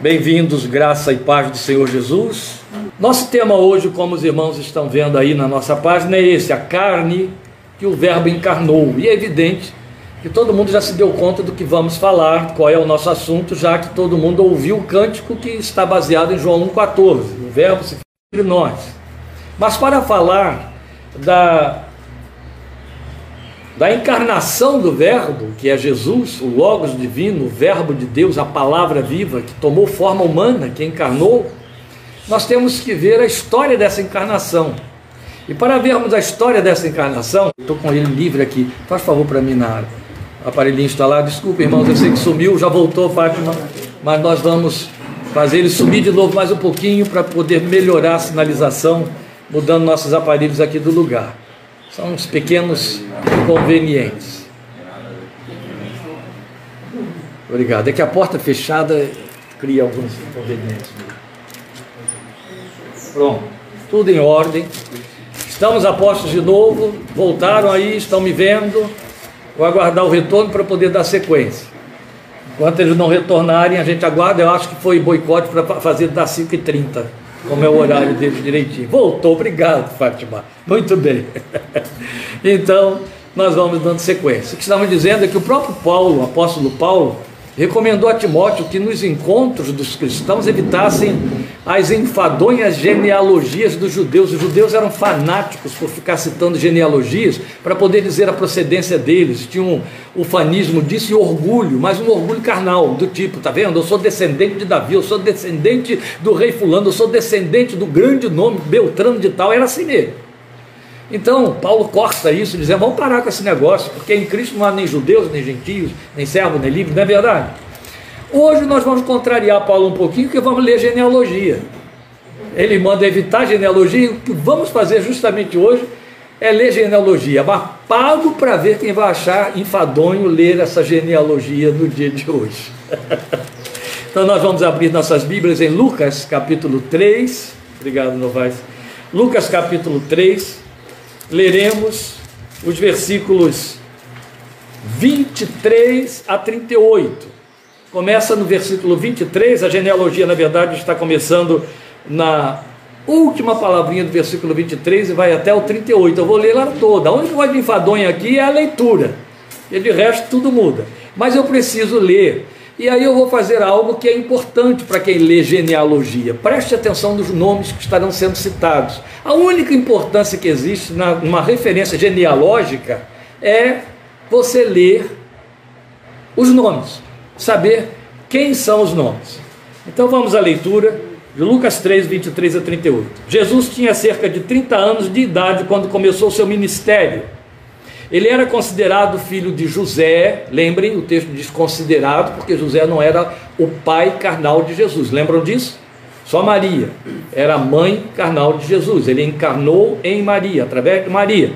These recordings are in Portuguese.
Bem-vindos, graça e paz do Senhor Jesus. Nosso tema hoje, como os irmãos estão vendo aí na nossa página, é esse: a carne que o Verbo encarnou. E é evidente que todo mundo já se deu conta do que vamos falar, qual é o nosso assunto, já que todo mundo ouviu o cântico que está baseado em João 1,14. O Verbo se fez entre nós. Mas para falar da da encarnação do Verbo, que é Jesus, o Logos divino, o Verbo de Deus, a palavra viva, que tomou forma humana, que encarnou, nós temos que ver a história dessa encarnação. E para vermos a história dessa encarnação, estou com ele livre aqui, faz favor para mim na aparelhinho instalado. Desculpa, irmãos, eu sei que sumiu, já voltou, Fátima, mas nós vamos fazer ele subir de novo mais um pouquinho para poder melhorar a sinalização, mudando nossos aparelhos aqui do lugar. São uns pequenos inconvenientes. Obrigado. É que a porta fechada cria alguns inconvenientes. Pronto. Tudo em ordem. Estamos a postos de novo. Voltaram aí, estão me vendo. Vou aguardar o retorno para poder dar sequência. Enquanto eles não retornarem, a gente aguarda. Eu acho que foi boicote para fazer das 5h30 como é o horário dele direitinho. Voltou, obrigado, Fátima. Muito bem. então, nós vamos dando sequência. O que estamos dizendo é que o próprio Paulo, o apóstolo Paulo, recomendou a Timóteo que nos encontros dos cristãos evitassem as enfadonhas genealogias dos judeus. Os judeus eram fanáticos por ficar citando genealogias para poder dizer a procedência deles. Tinham o fanismo disso e orgulho, mas um orgulho carnal, do tipo, tá vendo? Eu sou descendente de Davi, eu sou descendente do rei fulano, eu sou descendente do grande nome Beltrano de tal. Era assim mesmo. Então, Paulo corta isso, dizendo: vamos parar com esse negócio, porque em Cristo não há nem judeus, nem gentios, nem servo, nem livre, não é verdade? Hoje nós vamos contrariar Paulo um pouquinho, porque vamos ler genealogia. Ele manda evitar genealogia, o que vamos fazer justamente hoje é ler genealogia, mas pago para ver quem vai achar enfadonho ler essa genealogia no dia de hoje. então nós vamos abrir nossas Bíblias em Lucas capítulo 3. Obrigado, Novaes. Lucas capítulo 3 leremos os versículos 23 a 38. Começa no versículo 23, a genealogia, na verdade, está começando na última palavrinha do versículo 23 e vai até o 38. Eu vou ler lá toda. A única coisa enfadonha aqui é a leitura, e de resto tudo muda. Mas eu preciso ler e aí eu vou fazer algo que é importante para quem lê genealogia. Preste atenção nos nomes que estarão sendo citados. A única importância que existe numa referência genealógica é você ler os nomes, saber quem são os nomes. Então vamos à leitura de Lucas 3, 23 a 38. Jesus tinha cerca de 30 anos de idade quando começou o seu ministério ele era considerado filho de José, lembrem, o texto diz considerado, porque José não era o pai carnal de Jesus, lembram disso? Só Maria era a mãe carnal de Jesus, ele encarnou em Maria, através de Maria,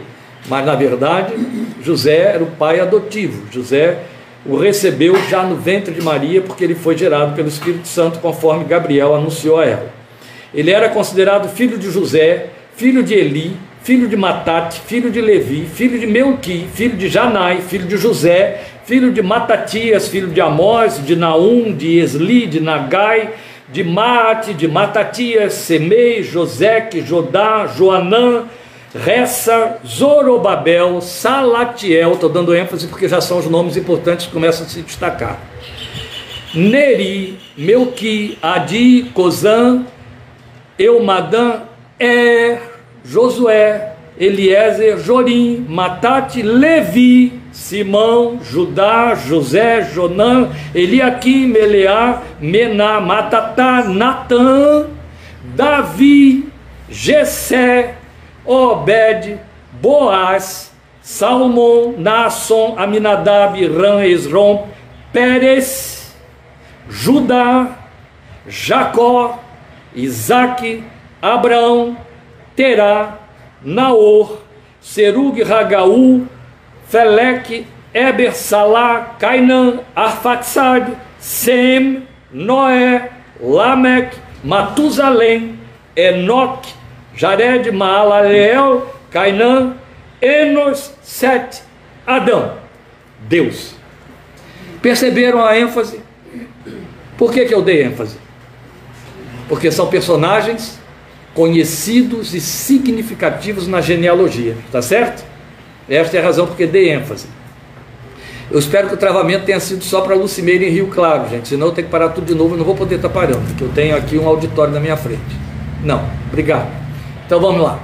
mas na verdade José era o pai adotivo, José o recebeu já no ventre de Maria, porque ele foi gerado pelo Espírito Santo, conforme Gabriel anunciou a ela. Ele era considerado filho de José, filho de Eli, filho de Matate, filho de Levi, filho de Melqui, filho de Janai, filho de José, filho de Matatias, filho de Amós, de Naum, de Esli, de Nagai, de Mate, de Matatias, Semei, Joseque, Jodá, Joanã, Ressa, Zorobabel, Salatiel, estou dando ênfase porque já são os nomes importantes que começam a se destacar. Neri, Melqui, Adi, Cozã, Eumadã, Er, Josué, Eliezer, Jorim, Matate, Levi, Simão, Judá, José, Jonã, Eliaquim, Meleá, Mená, Matatá, Natã, Davi, Jessé, Obed, Boaz, Salmão, Nasson, Aminadab, Ram, Esrom, Pérez, Judá, Jacó, Isaac, Abraão, Terá, Naor, Serug Ragaú, Felec, Eber Salá, Cainan, Arfaxad, Sem, Noé, Lameque, Matusalém, Enoque, Jared, Maalaleel, Cainan, Enos, Sete, Adão, Deus. Perceberam a ênfase? Por que, que eu dei ênfase? Porque são personagens conhecidos e significativos na genealogia, tá certo? Esta é a razão porque dei ênfase. Eu espero que o travamento tenha sido só para Lucimeira em Rio Claro, gente, senão eu tenho que parar tudo de novo e não vou poder estar tá parando, porque eu tenho aqui um auditório na minha frente. Não, obrigado. Então vamos lá.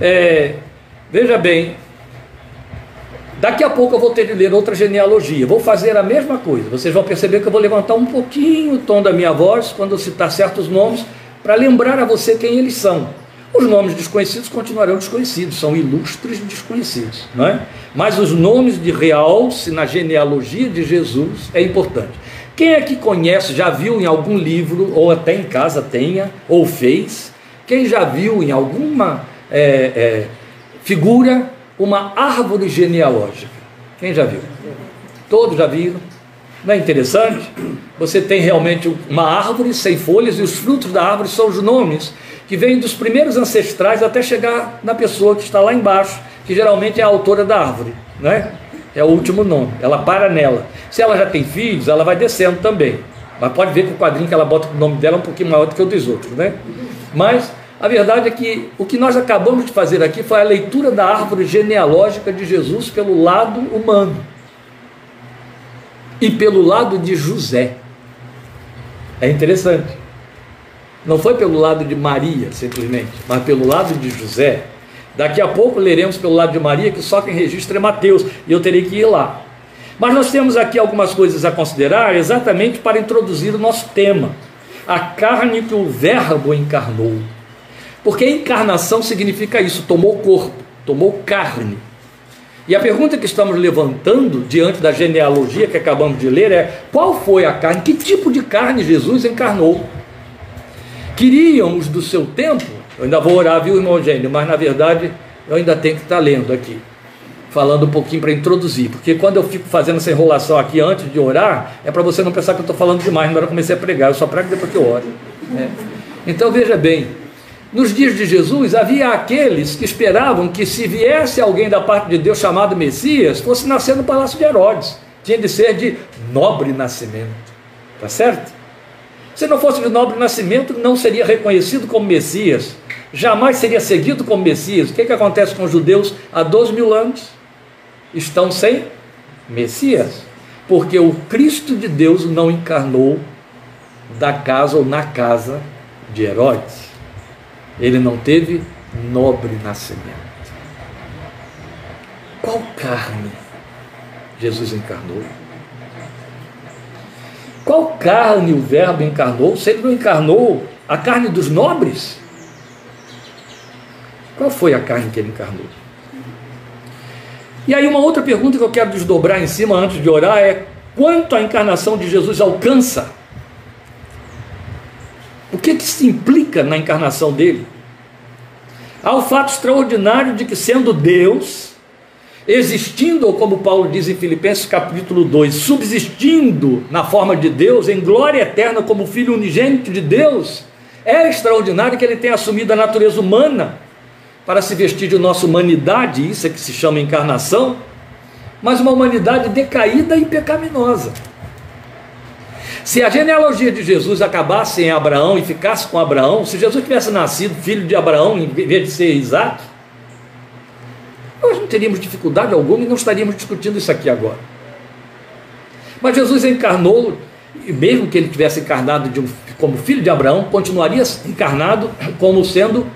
É, veja bem, Daqui a pouco eu vou ter de ler outra genealogia. Vou fazer a mesma coisa. Vocês vão perceber que eu vou levantar um pouquinho o tom da minha voz quando eu citar certos nomes para lembrar a você quem eles são. Os nomes desconhecidos continuarão desconhecidos, são ilustres desconhecidos, não é? Mas os nomes de realce na genealogia de Jesus é importante. Quem é que conhece, já viu em algum livro, ou até em casa tenha, ou fez? Quem já viu em alguma é, é, figura uma árvore genealógica. Quem já viu? Todos já viram? Não é interessante? Você tem realmente uma árvore sem folhas e os frutos da árvore são os nomes que vêm dos primeiros ancestrais até chegar na pessoa que está lá embaixo, que geralmente é a autora da árvore, né? É o último nome, ela para nela. Se ela já tem filhos, ela vai descendo também. Mas pode ver que o quadrinho que ela bota o nome dela é um pouquinho maior do que o dos outros, né? Mas a verdade é que o que nós acabamos de fazer aqui foi a leitura da árvore genealógica de Jesus pelo lado humano e pelo lado de José. É interessante. Não foi pelo lado de Maria, simplesmente, mas pelo lado de José. Daqui a pouco leremos pelo lado de Maria, que só quem registra é Mateus, e eu terei que ir lá. Mas nós temos aqui algumas coisas a considerar exatamente para introduzir o nosso tema: a carne que o Verbo encarnou. Porque encarnação significa isso, tomou corpo, tomou carne. E a pergunta que estamos levantando diante da genealogia que acabamos de ler é: qual foi a carne? Que tipo de carne Jesus encarnou? Queríamos do seu tempo, eu ainda vou orar, viu, irmão Gênio, mas na verdade eu ainda tenho que estar lendo aqui, falando um pouquinho para introduzir, porque quando eu fico fazendo essa enrolação aqui antes de orar, é para você não pensar que eu estou falando demais, na hora eu comecei a pregar, eu só prego depois que eu oro. Né? Então veja bem, nos dias de Jesus, havia aqueles que esperavam que se viesse alguém da parte de Deus chamado Messias, fosse nascer no palácio de Herodes. Tinha de ser de nobre nascimento. Tá certo? Se não fosse de nobre nascimento, não seria reconhecido como Messias. Jamais seria seguido como Messias. O que, que acontece com os judeus há 12 mil anos? Estão sem Messias. Porque o Cristo de Deus não encarnou da casa ou na casa de Herodes. Ele não teve nobre nascimento. Qual carne Jesus encarnou? Qual carne o Verbo encarnou? Se ele não encarnou a carne dos nobres? Qual foi a carne que ele encarnou? E aí, uma outra pergunta que eu quero desdobrar em cima antes de orar é: quanto a encarnação de Jesus alcança o que, que se implica na encarnação dele? Há o fato extraordinário de que, sendo Deus, existindo, ou como Paulo diz em Filipenses capítulo 2, subsistindo na forma de Deus, em glória eterna como Filho unigênito de Deus, é extraordinário que ele tenha assumido a natureza humana para se vestir de nossa humanidade, isso é que se chama encarnação, mas uma humanidade decaída e pecaminosa. Se a genealogia de Jesus acabasse em Abraão e ficasse com Abraão, se Jesus tivesse nascido filho de Abraão em vez de ser Isaac, nós não teríamos dificuldade alguma e não estaríamos discutindo isso aqui agora. Mas Jesus encarnou, e mesmo que ele tivesse encarnado um, como filho de Abraão, continuaria encarnado como sendo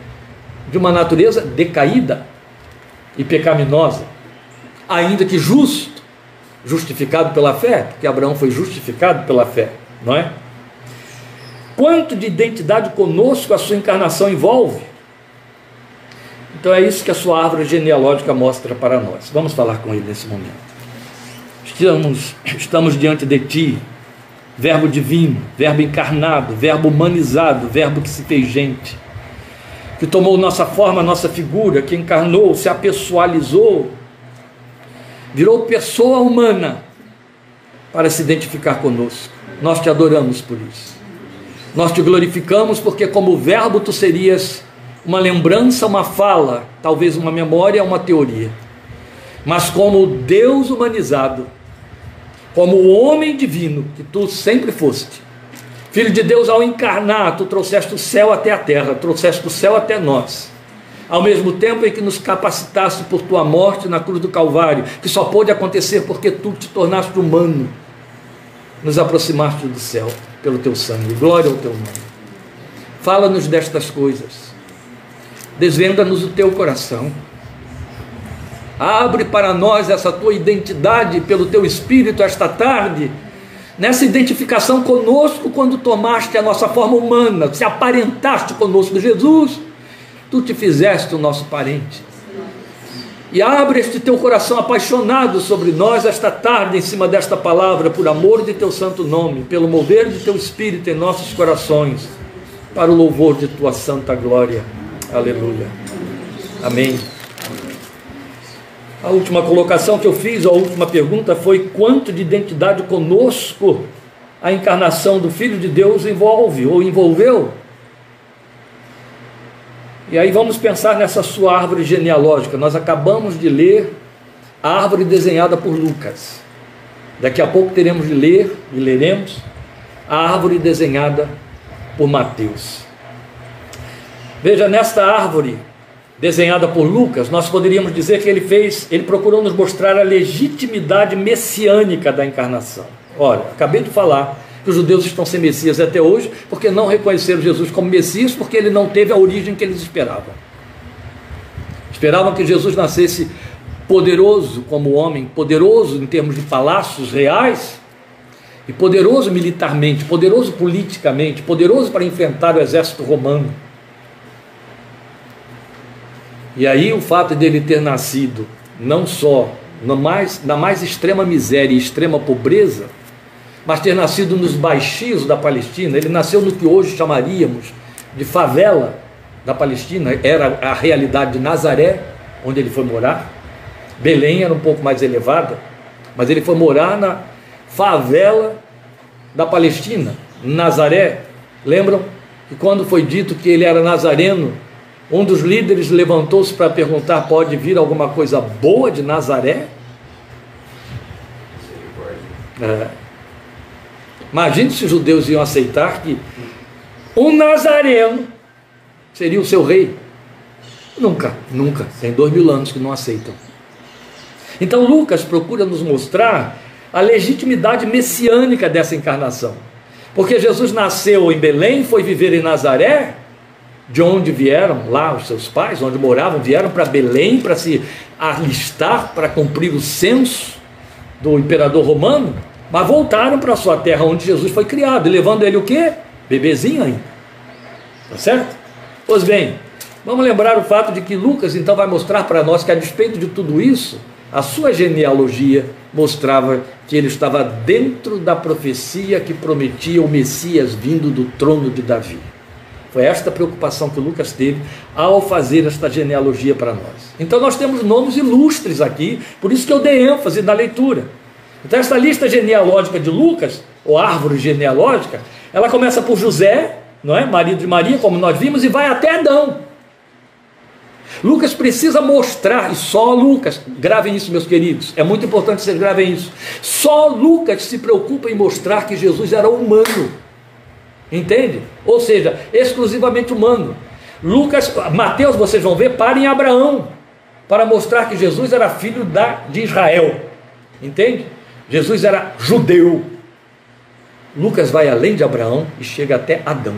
de uma natureza decaída e pecaminosa, ainda que justo justificado pela fé, porque Abraão foi justificado pela fé, não é? Quanto de identidade conosco a sua encarnação envolve? Então é isso que a sua árvore genealógica mostra para nós. Vamos falar com ele nesse momento. Estamos, estamos diante de ti, Verbo divino, Verbo encarnado, Verbo humanizado, Verbo que se fez gente, que tomou nossa forma, nossa figura, que encarnou, se apessoalizou virou pessoa humana para se identificar conosco. Nós te adoramos por isso. Nós te glorificamos porque, como verbo, tu serias uma lembrança, uma fala, talvez uma memória, uma teoria. Mas como Deus humanizado, como o homem divino que tu sempre foste, Filho de Deus, ao encarnar, tu trouxeste o céu até a terra, trouxeste o céu até nós. Ao mesmo tempo em que nos capacitaste por tua morte na cruz do Calvário, que só pôde acontecer porque tu te tornaste humano, nos aproximaste do céu pelo teu sangue. Glória ao teu nome. Fala-nos destas coisas. Desvenda-nos o teu coração. Abre para nós essa tua identidade pelo teu espírito esta tarde nessa identificação conosco quando tomaste a nossa forma humana, se aparentaste conosco, Jesus, tu te fizeste o nosso parente. E abre este teu coração apaixonado sobre nós esta tarde, em cima desta palavra, por amor de teu santo nome, pelo mover de teu espírito em nossos corações, para o louvor de tua santa glória. Aleluia. Amém. A última colocação que eu fiz, a última pergunta foi: quanto de identidade conosco a encarnação do Filho de Deus envolve ou envolveu? E aí vamos pensar nessa sua árvore genealógica. Nós acabamos de ler a árvore desenhada por Lucas. Daqui a pouco teremos de ler e leremos a árvore desenhada por Mateus. Veja, nesta árvore desenhada por Lucas, nós poderíamos dizer que ele fez, ele procurou nos mostrar a legitimidade messiânica da encarnação. Olha, acabei de falar que os judeus estão sem Messias até hoje, porque não reconheceram Jesus como Messias, porque ele não teve a origem que eles esperavam. Esperavam que Jesus nascesse poderoso como homem, poderoso em termos de palácios reais, e poderoso militarmente, poderoso politicamente, poderoso para enfrentar o exército romano. E aí o fato dele ter nascido não só na mais, na mais extrema miséria e extrema pobreza, mas ter nascido nos baixios da Palestina, ele nasceu no que hoje chamaríamos de favela da Palestina, era a realidade de Nazaré, onde ele foi morar. Belém era um pouco mais elevada, mas ele foi morar na favela da Palestina, Nazaré. Lembram que quando foi dito que ele era nazareno, um dos líderes levantou-se para perguntar: pode vir alguma coisa boa de Nazaré? É. Imagine se os judeus iam aceitar que um nazareno seria o seu rei. Nunca, nunca. Tem dois mil anos que não aceitam. Então Lucas procura nos mostrar a legitimidade messiânica dessa encarnação. Porque Jesus nasceu em Belém, foi viver em Nazaré, de onde vieram lá os seus pais, onde moravam, vieram para Belém para se alistar, para cumprir o censo do imperador romano, mas voltaram para a sua terra onde Jesus foi criado, levando ele o quê? Bebezinho ainda. Tá certo? Pois bem, vamos lembrar o fato de que Lucas então vai mostrar para nós que a despeito de tudo isso, a sua genealogia mostrava que ele estava dentro da profecia que prometia o Messias vindo do trono de Davi. Foi esta preocupação que Lucas teve ao fazer esta genealogia para nós. Então nós temos nomes ilustres aqui, por isso que eu dei ênfase na leitura. Então esta lista genealógica de Lucas, ou árvore genealógica, ela começa por José, não é? Marido de Maria, como nós vimos, e vai até Adão. Lucas precisa mostrar, e só Lucas, gravem isso, meus queridos, é muito importante vocês gravem isso. Só Lucas se preocupa em mostrar que Jesus era humano. Entende? Ou seja, exclusivamente humano. Lucas, Mateus, vocês vão ver, para em Abraão, para mostrar que Jesus era filho da, de Israel. Entende? Jesus era judeu. Lucas vai além de Abraão e chega até Adão.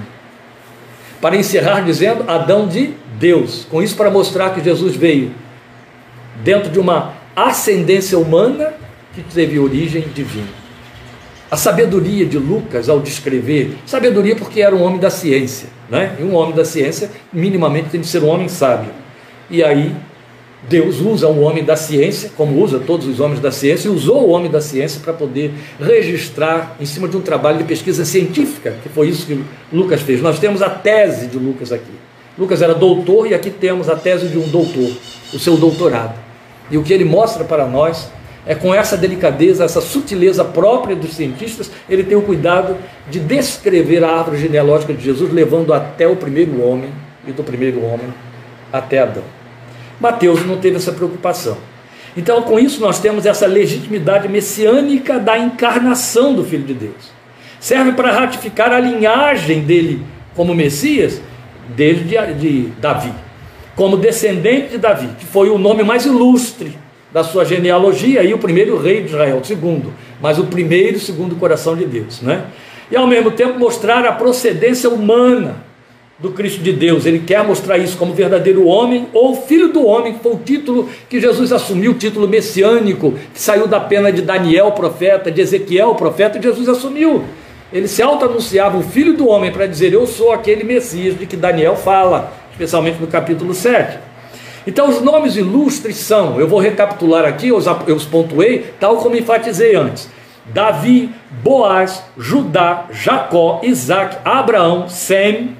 Para encerrar dizendo Adão de Deus. Com isso, para mostrar que Jesus veio dentro de uma ascendência humana que teve origem divina. A sabedoria de Lucas ao descrever, sabedoria porque era um homem da ciência, né? E um homem da ciência minimamente tem de ser um homem sábio. E aí Deus usa um homem da ciência, como usa todos os homens da ciência, e usou o homem da ciência para poder registrar em cima de um trabalho de pesquisa científica, que foi isso que Lucas fez. Nós temos a tese de Lucas aqui. Lucas era doutor e aqui temos a tese de um doutor, o seu doutorado. E o que ele mostra para nós é com essa delicadeza, essa sutileza própria dos cientistas, ele tem o cuidado de descrever a árvore genealógica de Jesus, levando até o primeiro homem, e do primeiro homem até Adão. Mateus não teve essa preocupação. Então, com isso, nós temos essa legitimidade messiânica da encarnação do Filho de Deus. Serve para ratificar a linhagem dele como Messias desde de Davi, como descendente de Davi, que foi o nome mais ilustre da sua genealogia e o primeiro rei de Israel, o segundo, mas o primeiro segundo coração de Deus, né? E ao mesmo tempo mostrar a procedência humana do Cristo de Deus. Ele quer mostrar isso como verdadeiro homem ou filho do homem, que foi o título que Jesus assumiu, o título messiânico, que saiu da pena de Daniel, profeta, de Ezequiel, profeta, e Jesus assumiu. Ele se auto-anunciava o filho do homem para dizer: Eu sou aquele Messias de que Daniel fala, especialmente no capítulo 7. Então, os nomes ilustres são, eu vou recapitular aqui, eu os, eu os pontuei, tal como enfatizei antes: Davi, Boaz, Judá, Jacó, Isaac, Abraão, Sem,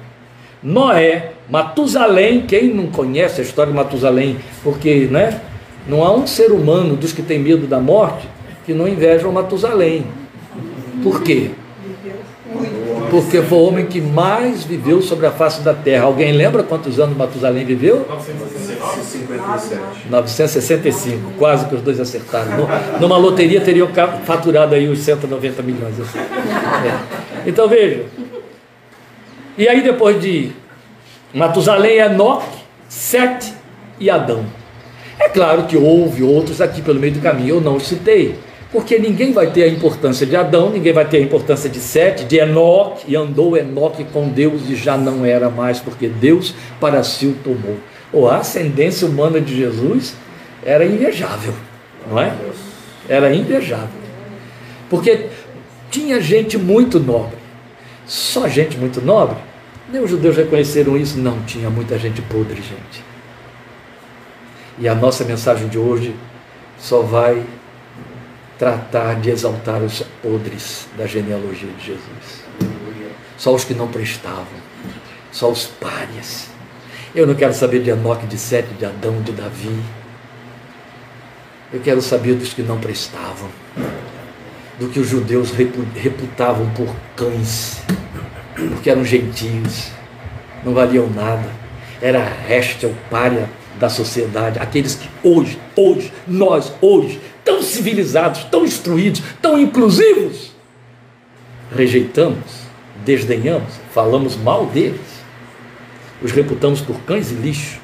Noé, Matusalém. Quem não conhece a história de Matusalém? Porque, né? Não há um ser humano dos que tem medo da morte que não inveja o Matusalém. Por quê? porque foi o homem que mais viveu sobre a face da terra. Alguém lembra quantos anos Matusalém viveu? 967. 965, quase que os dois acertaram. Numa loteria teriam faturado aí os 190 milhões. É. Então veja. E aí depois de Matusalém, Enoque, Sete e Adão. É claro que houve outros aqui pelo meio do caminho, eu não os citei porque ninguém vai ter a importância de Adão, ninguém vai ter a importância de Sete, de Enoque, e andou Enoque com Deus e já não era mais, porque Deus para si o tomou. Ou a ascendência humana de Jesus era invejável, não é? Era invejável. Porque tinha gente muito nobre, só gente muito nobre. Nem os judeus reconheceram isso, não, tinha muita gente podre, gente. E a nossa mensagem de hoje só vai tratar de exaltar os podres da genealogia de Jesus. Só os que não prestavam, só os párias. Eu não quero saber de Enoque, de Sete, de Adão, de Davi. Eu quero saber dos que não prestavam, do que os judeus reputavam por cães, porque eram gentios, não valiam nada. Era resta, o pária da sociedade, aqueles que hoje, hoje, nós, hoje, tão civilizados, tão instruídos, tão inclusivos, rejeitamos, desdenhamos, falamos mal deles, os reputamos por cães e lixo.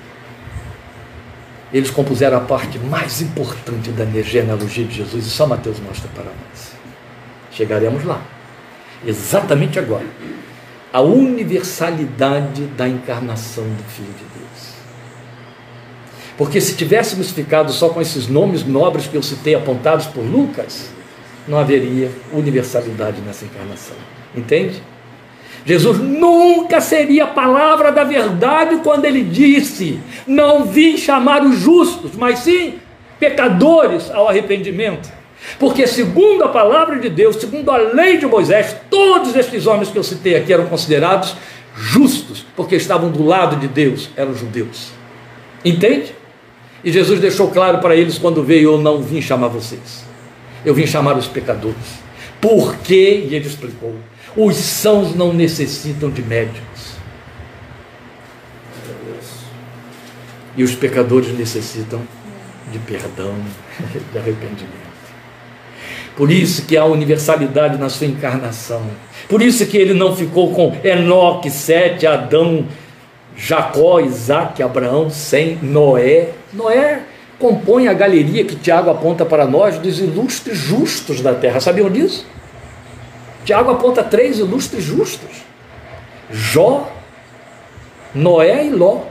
Eles compuseram a parte mais importante da genealogia de Jesus e só Mateus mostra para nós. Chegaremos lá, exatamente agora. A universalidade da encarnação do Filho de porque se tivéssemos ficado só com esses nomes nobres que eu citei apontados por Lucas, não haveria universalidade nessa encarnação. Entende? Jesus nunca seria a palavra da verdade quando ele disse: Não vim chamar os justos, mas sim pecadores ao arrependimento. Porque, segundo a palavra de Deus, segundo a lei de Moisés, todos estes homens que eu citei aqui eram considerados justos, porque estavam do lado de Deus, eram judeus. Entende? E Jesus deixou claro para eles quando veio: Eu não vim chamar vocês, eu vim chamar os pecadores. Por quê? E ele explicou: Os sãos não necessitam de médicos, e os pecadores necessitam de perdão, de arrependimento. Por isso que há universalidade na sua encarnação. Por isso que ele não ficou com Enoque, Sete, Adão, Jacó, Isaac, Abraão, Sem, Noé. Noé compõe a galeria que Tiago aponta para nós dos ilustres justos da terra. Sabiam disso? Tiago aponta três ilustres justos: Jó, Noé e Ló.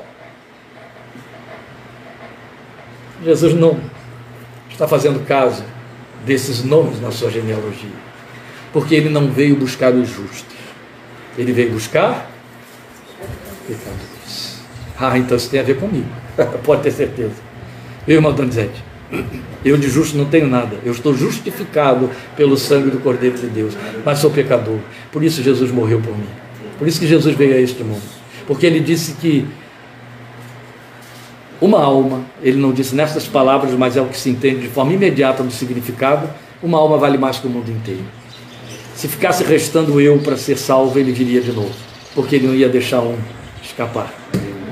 Jesus não está fazendo caso desses nomes na sua genealogia, porque ele não veio buscar os justos, ele veio buscar pecadores. Ah, então isso tem a ver comigo. Pode ter certeza. Eu, irmão Donizete, eu de justo não tenho nada. Eu estou justificado pelo sangue do Cordeiro de Deus. Mas sou pecador. Por isso Jesus morreu por mim. Por isso que Jesus veio a este mundo. Porque ele disse que uma alma, ele não disse nessas palavras, mas é o que se entende de forma imediata no significado, uma alma vale mais que o mundo inteiro. Se ficasse restando eu para ser salvo, ele viria de novo. Porque ele não ia deixar um escapar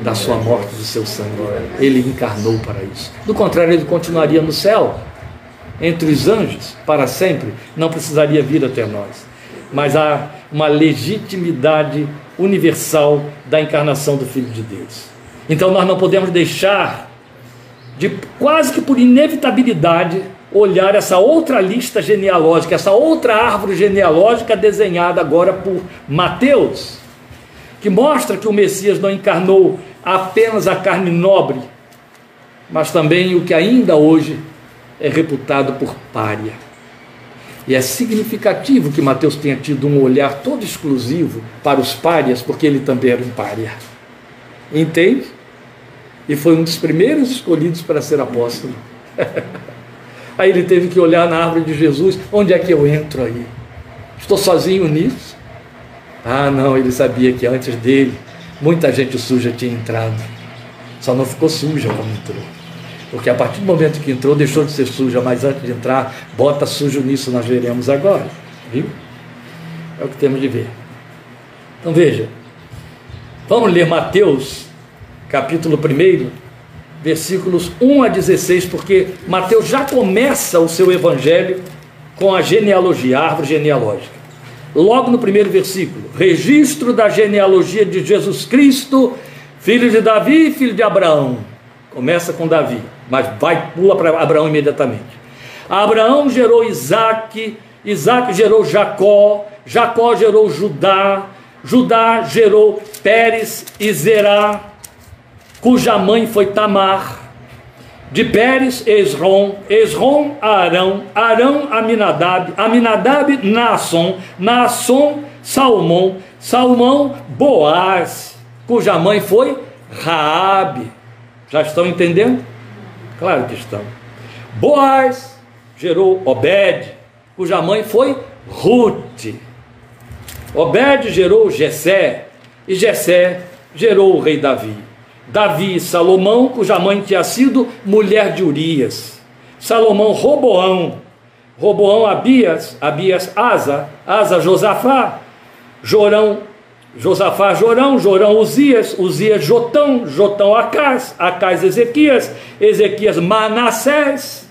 da sua morte, do seu sangue. Ele encarnou para isso. Do contrário, ele continuaria no céu, entre os anjos, para sempre, não precisaria vir até nós. mas há uma legitimidade universal da encarnação do Filho de Deus. Então nós não podemos deixar de quase que por inevitabilidade olhar essa outra lista genealógica, essa outra árvore genealógica desenhada agora por Mateus, que mostra que o Messias não encarnou apenas a carne nobre, mas também o que ainda hoje é reputado por pária. E é significativo que Mateus tenha tido um olhar todo exclusivo para os párias, porque ele também era um pária. Entende? E foi um dos primeiros escolhidos para ser apóstolo. aí ele teve que olhar na árvore de Jesus: onde é que eu entro aí? Estou sozinho nisso? Ah, não, ele sabia que antes dele muita gente suja tinha entrado. Só não ficou suja quando entrou. Porque a partir do momento que entrou, deixou de ser suja, mas antes de entrar, bota sujo nisso, nós veremos agora. Viu? É o que temos de ver. Então veja, vamos ler Mateus, capítulo 1, versículos 1 a 16, porque Mateus já começa o seu evangelho com a genealogia, a árvore genealógica. Logo no primeiro versículo, registro da genealogia de Jesus Cristo, filho de Davi e filho de Abraão. Começa com Davi mas vai, pula para Abraão imediatamente. Abraão gerou Isaac, Isaac gerou Jacó, Jacó gerou Judá, Judá gerou Pérez e Zerá, cuja mãe foi Tamar. De Pérez, Esrom, Esrom, Arão, Arão, Aminadab, Aminadab, Naasson, Naasson, Salmão, Salmão, Boaz, cuja mãe foi Raabe. Já estão entendendo? Claro que estão. Boaz gerou Obed, cuja mãe foi Ruth. Obed gerou Jessé, e Jessé gerou o rei Davi. Davi, Salomão, cuja mãe tinha sido mulher de Urias. Salomão, Roboão. Roboão, Abias, Abias, Asa, Asa, Josafá. Jorão, Josafá Jorão, Jorão Uzias, Uzias Jotão, Jotão Acás, Acás Ezequias, Ezequias Manassés,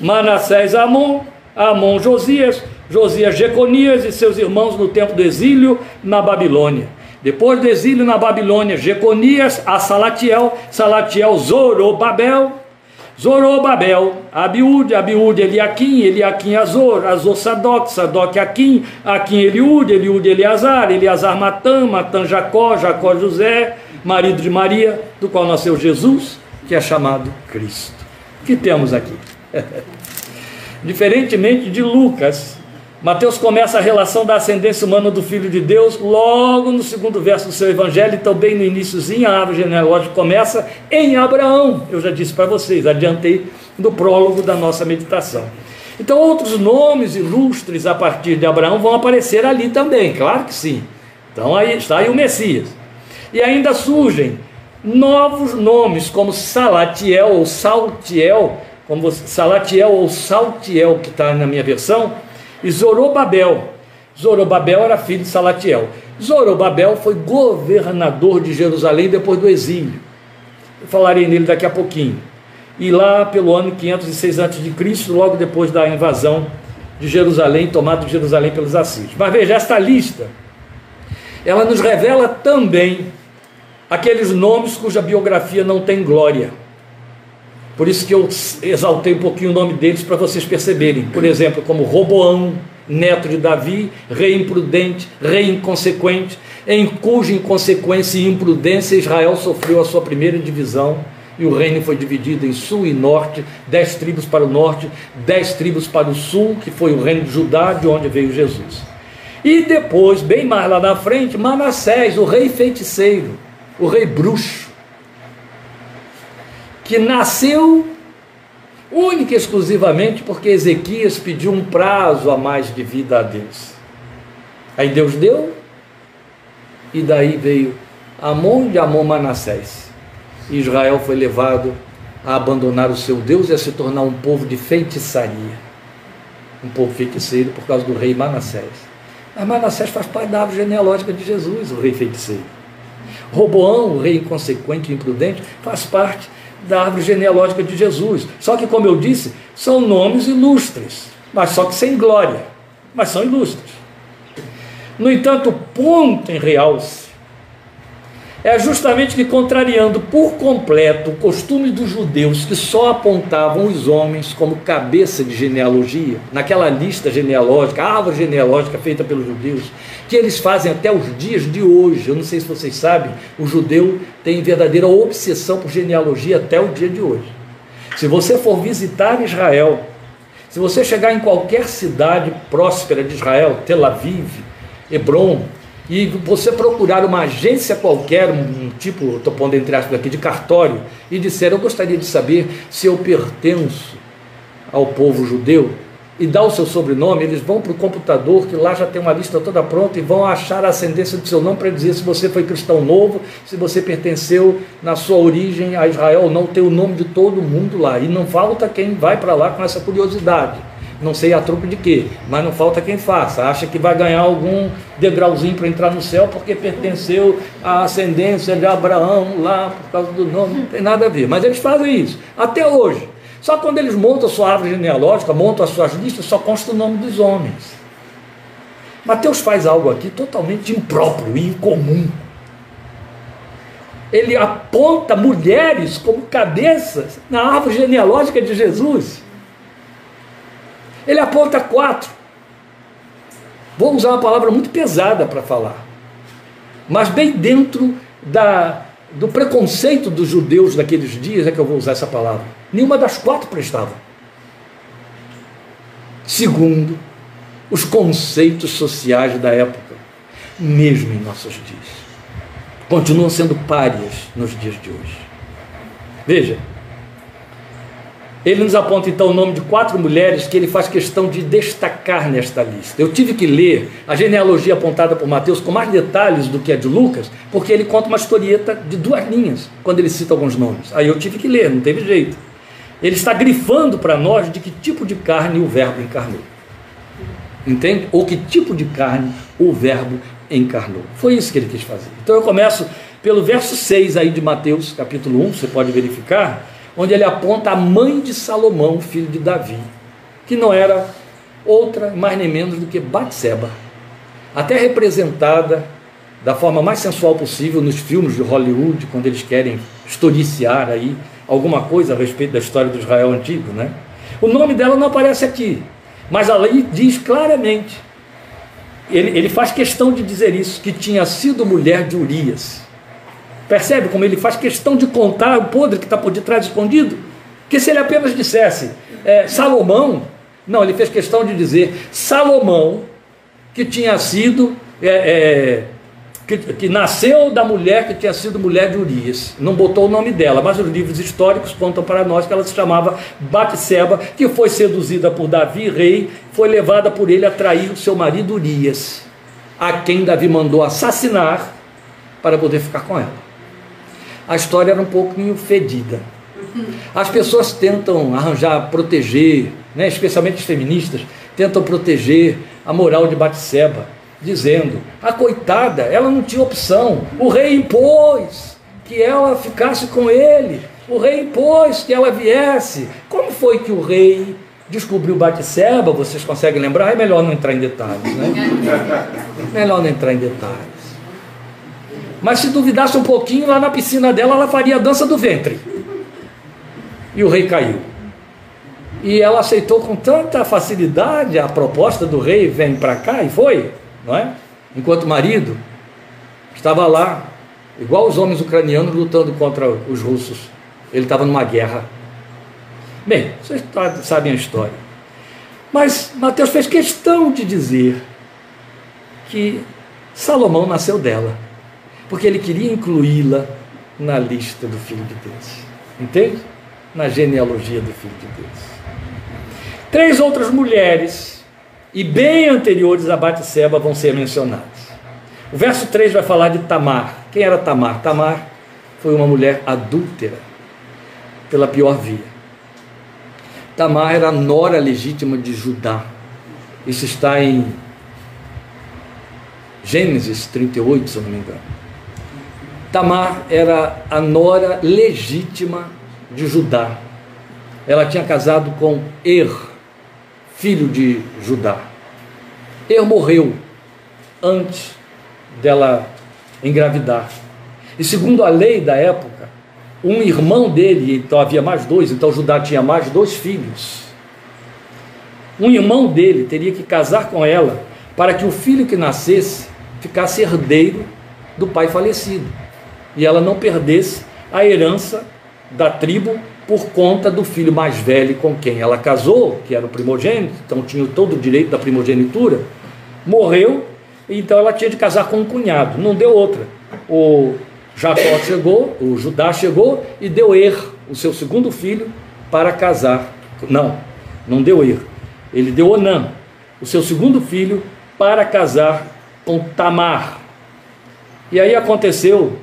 Manassés Amon, Amon Josias, Josias Jeconias e seus irmãos no tempo do exílio na Babilônia. Depois do exílio na Babilônia, Jeconias a Salatiel, Salatiel Zorobabel, Zorobabel, Abiúde, Abiúde, Eliakim, Eliakim, Azor, Azor, Sadoc, Sadoc, Akim, Akim, Eliúde, Eliúde, Eleazar, Eleazar, Matã, Matã, Jacó, Jacó, José, marido de Maria, do qual nasceu Jesus, que é chamado Cristo. O que temos aqui? Diferentemente de Lucas, Mateus começa a relação da ascendência humana do Filho de Deus logo no segundo verso do seu evangelho, e também no iníciozinho, a árvore genealógica começa em Abraão. Eu já disse para vocês, adiantei no prólogo da nossa meditação. Então, outros nomes ilustres a partir de Abraão vão aparecer ali também, claro que sim. Então, aí está aí o Messias. E ainda surgem novos nomes, como Salatiel ou Saltiel, como Salatiel ou Saltiel, que está na minha versão e Zorobabel. Zorobabel era filho de Salatiel. Zorobabel foi governador de Jerusalém depois do exílio. Eu falarei nele daqui a pouquinho. E lá pelo ano 506 a.C., logo depois da invasão de Jerusalém, tomado de Jerusalém pelos assírios. Mas veja, esta lista, ela nos revela também aqueles nomes cuja biografia não tem glória. Por isso que eu exaltei um pouquinho o nome deles para vocês perceberem. Por exemplo, como Roboão, neto de Davi, rei imprudente, rei inconsequente, em cuja inconsequência e imprudência Israel sofreu a sua primeira divisão e o reino foi dividido em sul e norte, dez tribos para o norte, dez tribos para o sul, que foi o reino de Judá, de onde veio Jesus. E depois, bem mais lá na frente, Manassés, o rei feiticeiro, o rei bruxo, que nasceu única e exclusivamente porque Ezequias pediu um prazo a mais de vida a Deus. Aí Deus deu, e daí veio Amon de Amon Manassés. Israel foi levado a abandonar o seu Deus e a se tornar um povo de feitiçaria. Um povo feiticeiro por causa do rei Manassés. Mas Manassés faz parte da árvore genealógica de Jesus, o rei feiticeiro. Roboão, o rei inconsequente e imprudente, faz parte da árvore genealógica de Jesus. Só que, como eu disse, são nomes ilustres, mas só que sem glória, mas são ilustres. No entanto, o ponto em realce é justamente que, contrariando por completo o costume dos judeus que só apontavam os homens como cabeça de genealogia, naquela lista genealógica, árvore genealógica feita pelos judeus, que eles fazem até os dias de hoje. Eu não sei se vocês sabem, o judeu tem verdadeira obsessão por genealogia até o dia de hoje. Se você for visitar Israel, se você chegar em qualquer cidade próspera de Israel, Tel Aviv, Hebron, e você procurar uma agência qualquer, um tipo, estou pondo entre aspas aqui, de cartório, e disser, eu gostaria de saber se eu pertenço ao povo judeu, e dá o seu sobrenome, eles vão para o computador, que lá já tem uma lista toda pronta, e vão achar a ascendência do seu nome para dizer se você foi cristão novo, se você pertenceu na sua origem a Israel ou não, tem o nome de todo mundo lá. E não falta quem vai para lá com essa curiosidade não sei a troco de quê, mas não falta quem faça. Acha que vai ganhar algum degrauzinho para entrar no céu porque pertenceu à ascendência de Abraão lá por causa do nome, não tem nada a ver. Mas eles fazem isso, até hoje. Só quando eles montam a sua árvore genealógica, montam as suas listas, só consta o nome dos homens. Mateus faz algo aqui totalmente impróprio e incomum. Ele aponta mulheres como cabeças na árvore genealógica de Jesus. Ele aponta quatro. Vou usar uma palavra muito pesada para falar, mas bem dentro da, do preconceito dos judeus daqueles dias é que eu vou usar essa palavra. Nenhuma das quatro prestava. Segundo, os conceitos sociais da época, mesmo em nossos dias, continuam sendo párias nos dias de hoje. Veja, ele nos aponta então o nome de quatro mulheres que ele faz questão de destacar nesta lista. Eu tive que ler a genealogia apontada por Mateus com mais detalhes do que a de Lucas, porque ele conta uma historieta de duas linhas quando ele cita alguns nomes. Aí eu tive que ler, não teve jeito. Ele está grifando para nós de que tipo de carne o Verbo encarnou. Entende? Ou que tipo de carne o Verbo encarnou. Foi isso que ele quis fazer. Então eu começo pelo verso 6 aí de Mateus, capítulo 1, você pode verificar onde ele aponta a mãe de Salomão, filho de Davi, que não era outra, mais nem menos do que Batseba, até representada da forma mais sensual possível nos filmes de Hollywood, quando eles querem historiciar aí alguma coisa a respeito da história do Israel antigo, né? O nome dela não aparece aqui, mas a lei diz claramente. Ele, ele faz questão de dizer isso, que tinha sido mulher de Urias. Percebe como ele faz questão de contar o podre que está por detrás escondido? Que se ele apenas dissesse é, Salomão, não, ele fez questão de dizer Salomão, que tinha sido, é, é, que, que, nasceu da mulher que tinha sido mulher de Urias. Não botou o nome dela, mas os livros históricos contam para nós que ela se chamava Batseba, que foi seduzida por Davi, rei, foi levada por ele a trair o seu marido Urias, a quem Davi mandou assassinar para poder ficar com ela a história era um pouquinho fedida. As pessoas tentam arranjar, proteger, né, especialmente os feministas, tentam proteger a moral de Batseba, dizendo: a coitada, ela não tinha opção, o rei impôs que ela ficasse com ele, o rei impôs que ela viesse. Como foi que o rei descobriu Batseba? Vocês conseguem lembrar? É melhor não entrar em detalhes, né? melhor não entrar em detalhes. Mas se duvidasse um pouquinho, lá na piscina dela, ela faria a dança do ventre. E o rei caiu. E ela aceitou com tanta facilidade a proposta do rei, vem para cá, e foi, não é? Enquanto o marido estava lá, igual os homens ucranianos lutando contra os russos. Ele estava numa guerra. Bem, vocês sabem a história. Mas Mateus fez questão de dizer que Salomão nasceu dela porque ele queria incluí-la na lista do Filho de Deus. Entende? Na genealogia do Filho de Deus. Três outras mulheres, e bem anteriores a Batseba, vão ser mencionadas. O verso 3 vai falar de Tamar. Quem era Tamar? Tamar foi uma mulher adúltera, pela pior via. Tamar era a nora legítima de Judá. Isso está em Gênesis 38, se eu não me engano. Tamar era a nora legítima de Judá. Ela tinha casado com Er, filho de Judá. Er morreu antes dela engravidar. E segundo a lei da época, um irmão dele, então havia mais dois, então Judá tinha mais dois filhos. Um irmão dele teria que casar com ela para que o filho que nascesse ficasse herdeiro do pai falecido e ela não perdesse a herança da tribo por conta do filho mais velho com quem ela casou, que era o primogênito, então tinha todo o direito da primogenitura, morreu, então ela tinha de casar com um cunhado, não deu outra. O Jacó chegou, o Judá chegou e deu Er, o seu segundo filho, para casar. Não, não deu Er. Ele deu Onã, o seu segundo filho, para casar com Tamar. E aí aconteceu,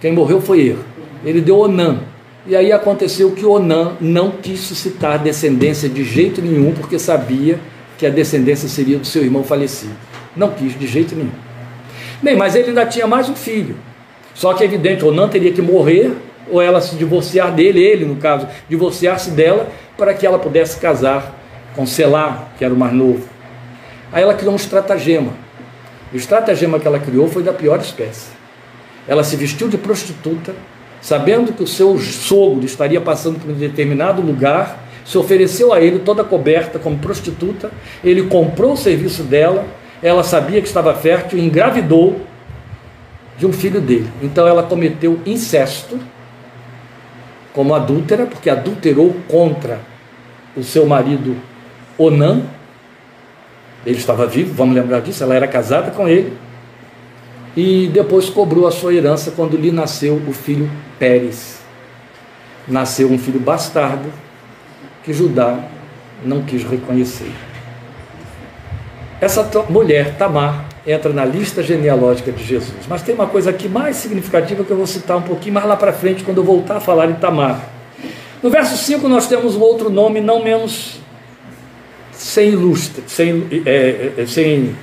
quem morreu foi Er. Ele deu Onã. E aí aconteceu que Onã não quis suscitar descendência de jeito nenhum, porque sabia que a descendência seria do seu irmão falecido. Não quis de jeito nenhum. Bem, mas ele ainda tinha mais um filho. Só que é evidente, Onã teria que morrer, ou ela se divorciar dele, ele no caso, divorciar-se dela, para que ela pudesse casar com Selá, que era o mais novo. Aí ela criou um estratagema. O estratagema que ela criou foi da pior espécie. Ela se vestiu de prostituta, sabendo que o seu sogro estaria passando por um determinado lugar, se ofereceu a ele toda coberta como prostituta, ele comprou o serviço dela, ela sabia que estava fértil e engravidou de um filho dele. Então ela cometeu incesto como adúltera, porque adulterou contra o seu marido Onã. Ele estava vivo, vamos lembrar disso, ela era casada com ele. E depois cobrou a sua herança quando lhe nasceu o filho Pérez. Nasceu um filho bastardo que Judá não quis reconhecer. Essa mulher, Tamar, entra na lista genealógica de Jesus. Mas tem uma coisa aqui mais significativa que eu vou citar um pouquinho mais lá para frente, quando eu voltar a falar em Tamar. No verso 5 nós temos um outro nome não menos sem, sem, é, é, sem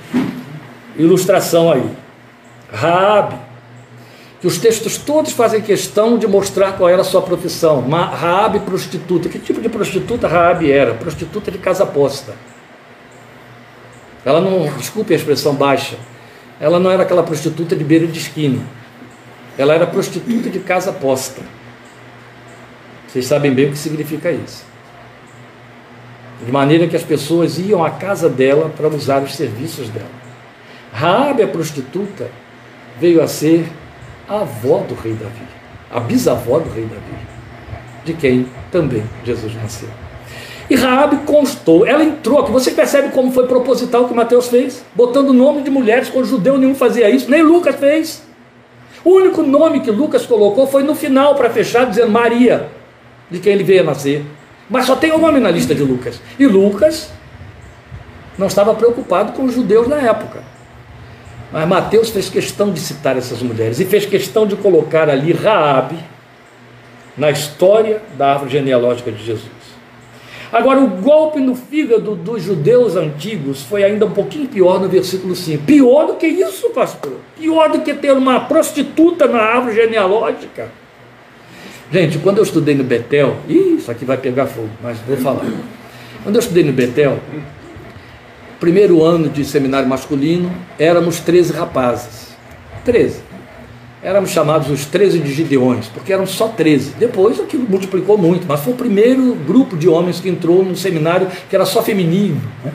ilustração aí. Raabe, que os textos todos fazem questão de mostrar qual era a sua profissão. Raabe prostituta. Que tipo de prostituta Raabe era? Prostituta de casa posta. Ela não, desculpe a expressão baixa, ela não era aquela prostituta de beira de esquina. Ela era prostituta de casa posta. Vocês sabem bem o que significa isso. De maneira que as pessoas iam à casa dela para usar os serviços dela. Raabe, a prostituta, veio a ser a avó do rei Davi, a bisavó do rei Davi, de quem também Jesus nasceu. E Raabe constou, ela entrou aqui. Você percebe como foi proposital o que Mateus fez? Botando nome de mulheres, quando judeu nenhum fazia isso, nem Lucas fez. O único nome que Lucas colocou foi no final para fechar, dizendo Maria, de quem ele veio a nascer. Mas só tem o um nome na lista de Lucas. E Lucas não estava preocupado com os judeus na época. Mas Mateus fez questão de citar essas mulheres e fez questão de colocar ali Raabe na história da árvore genealógica de Jesus. Agora, o golpe no fígado dos judeus antigos foi ainda um pouquinho pior no versículo 5. Pior do que isso, pastor. Pior do que ter uma prostituta na árvore genealógica. Gente, quando eu estudei no Betel, isso aqui vai pegar fogo, mas vou falar. Quando eu estudei no Betel, primeiro ano de seminário masculino, éramos 13 rapazes. 13 éramos chamados os 13 de Gideões, porque eram só 13. Depois aquilo multiplicou muito, mas foi o primeiro grupo de homens que entrou no seminário que era só feminino, né?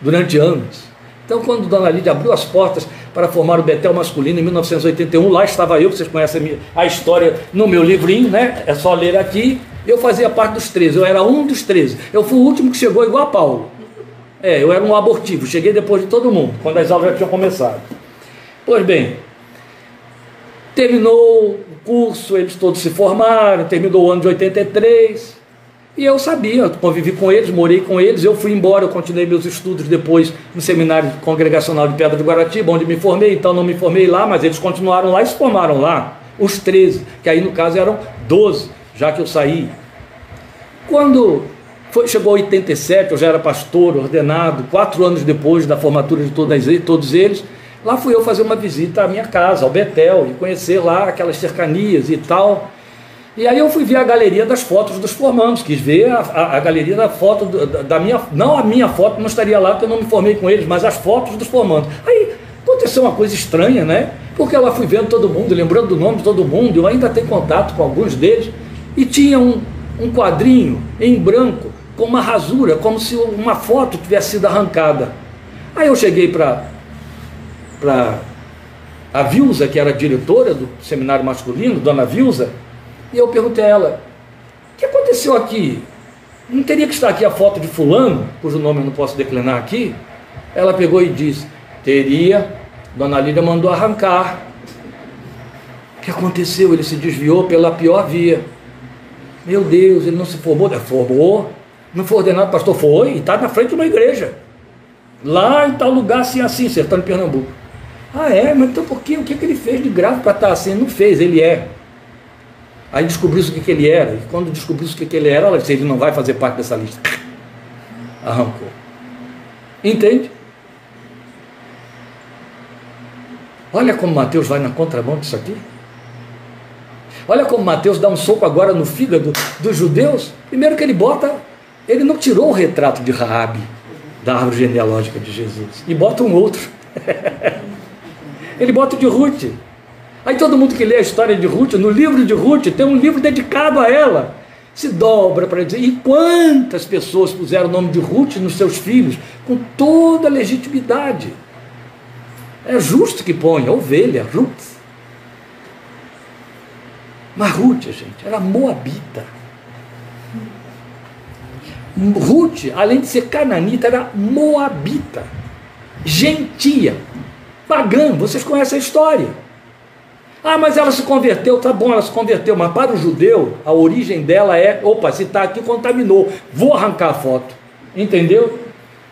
durante anos. Então, quando Dona Lídia abriu as portas para formar o Betel masculino em 1981, lá estava eu, vocês conhecem a história no meu livrinho, né? É só ler aqui. Eu fazia parte dos 13, eu era um dos 13. Eu fui o último que chegou igual a Paulo. É, eu era um abortivo, cheguei depois de todo mundo, quando as aulas já tinham começado. Pois bem, Terminou o curso, eles todos se formaram, terminou o ano de 83. E eu sabia, convivi com eles, morei com eles, eu fui embora, eu continuei meus estudos depois no seminário congregacional de Pedra de Guaratiba, onde me formei, então não me formei lá, mas eles continuaram lá e se formaram lá, os 13, que aí no caso eram 12, já que eu saí. Quando foi, chegou 87, eu já era pastor, ordenado, quatro anos depois da formatura de todas, todos eles, Lá fui eu fazer uma visita à minha casa, ao Betel, e conhecer lá aquelas cercanias e tal. E aí eu fui ver a galeria das fotos dos formandos, quis ver a, a, a galeria da foto da, da, minha, não a minha foto, não estaria lá porque eu não me formei com eles, mas as fotos dos formandos. Aí aconteceu uma coisa estranha, né? Porque ela fui vendo todo mundo, lembrando do nome de todo mundo, eu ainda tenho contato com alguns deles, e tinha um, um quadrinho em branco, com uma rasura, como se uma foto tivesse sido arrancada. Aí eu cheguei para a Vilsa, que era diretora do seminário masculino, dona Vilsa, e eu perguntei a ela: o que aconteceu aqui? Não teria que estar aqui a foto de Fulano, cujo nome eu não posso declinar aqui? Ela pegou e disse: teria. Dona Lídia mandou arrancar. O que aconteceu? Ele se desviou pela pior via. Meu Deus, ele não se formou? Formou. Não foi ordenado pastor? Foi, está na frente de uma igreja. Lá em tal lugar, assim, assim, sertão de Pernambuco. Ah, é? Mas então por quê? O que, que ele fez de grave para estar tá assim? Não fez, ele é. Aí descobriu-se o que, que ele era. E quando descobriu-se o que, que ele era, ela disse: ele não vai fazer parte dessa lista. Arrancou. Entende? Olha como Mateus vai na contramão disso aqui. Olha como Mateus dá um soco agora no fígado dos judeus. Primeiro que ele bota, ele não tirou o retrato de Raabe da árvore genealógica de Jesus e bota um outro. ele bota o de Ruth. Aí todo mundo que lê a história de Ruth, no livro de Ruth, tem um livro dedicado a ela. Se dobra para dizer, e quantas pessoas puseram o nome de Ruth nos seus filhos, com toda a legitimidade. É justo que ponha ovelha, Ruth. Mas Ruth, gente, era moabita. Ruth, além de ser cananita, era moabita, gentia, pagã. Vocês conhecem a história. Ah, mas ela se converteu, tá bom, ela se converteu, mas para o judeu, a origem dela é: opa, se está aqui, contaminou, vou arrancar a foto. Entendeu?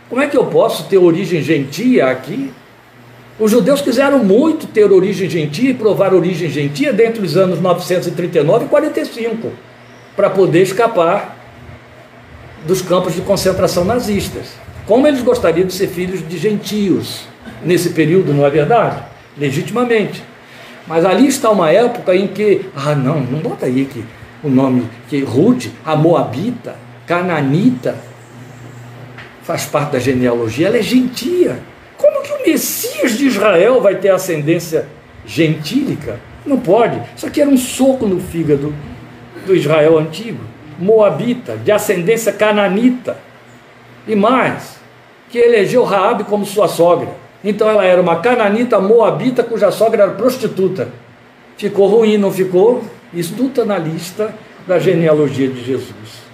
Como é que eu posso ter origem gentia aqui? Os judeus quiseram muito ter origem gentia e provar origem gentia dentro dos anos 939 e 45, para poder escapar dos campos de concentração nazistas. Como eles gostariam de ser filhos de gentios nesse período, não é verdade? Legitimamente. Mas ali está uma época em que, ah, não, não bota aí que o nome que Ruth, a Moabita, Cananita, faz parte da genealogia, ela é gentia. Como que o Messias de Israel vai ter ascendência gentílica? Não pode. Isso aqui era um soco no fígado do Israel antigo. Moabita, de ascendência cananita. E mais, que elegeu Raabe como sua sogra. Então ela era uma cananita moabita cuja sogra era prostituta. Ficou ruim, não ficou? Está na lista da genealogia de Jesus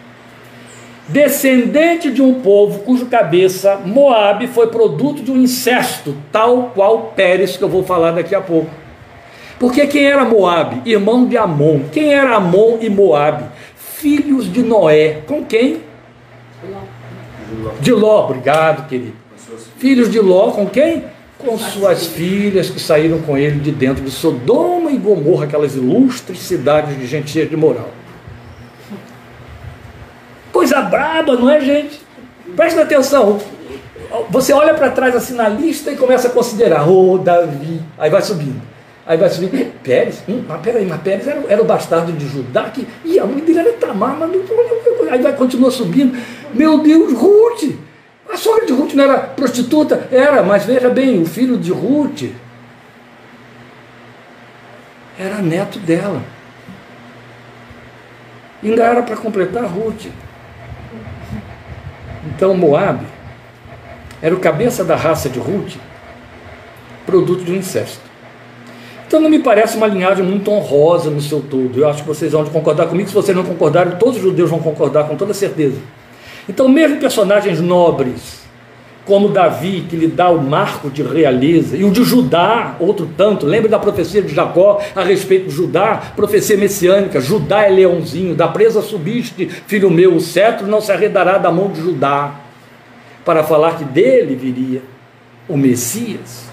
descendente de um povo cujo cabeça, Moabe, foi produto de um incesto, tal qual Pérez, que eu vou falar daqui a pouco. Porque quem era Moabe? Irmão de Amon. Quem era Amon e Moabe? Filhos de Noé. Com quem? De Ló, obrigado, querido. Filhos de Ló, com quem? Com suas filhas que saíram com ele de dentro de Sodoma e Gomorra, aquelas ilustres cidades de gente cheia de moral. Coisa braba, não é, gente? Presta atenção. Você olha para trás assim na lista e começa a considerar, oh, Davi, aí vai subindo. Aí vai subindo, Pérez, hum, mas peraí, mas Pérez era, era o bastardo de Judá, que, e a mãe dele era Tamar, mas não, aí vai continua subindo. Meu Deus, Ruth! A sogra de Ruth não era prostituta? Era, mas veja bem, o filho de Ruth era neto dela. Ainda era para completar Ruth. Então Moab era o cabeça da raça de Ruth, produto de um incesto. Então não me parece uma linhagem muito honrosa no seu todo. Eu acho que vocês vão concordar comigo. Se vocês não concordarem, todos os judeus vão concordar com toda certeza. Então, mesmo personagens nobres, como Davi, que lhe dá o marco de realeza, e o de Judá, outro tanto. Lembre da profecia de Jacó a respeito de Judá, profecia messiânica: Judá é leãozinho, da presa subiste, filho meu, o cetro não se arredará da mão de Judá, para falar que dele viria o Messias.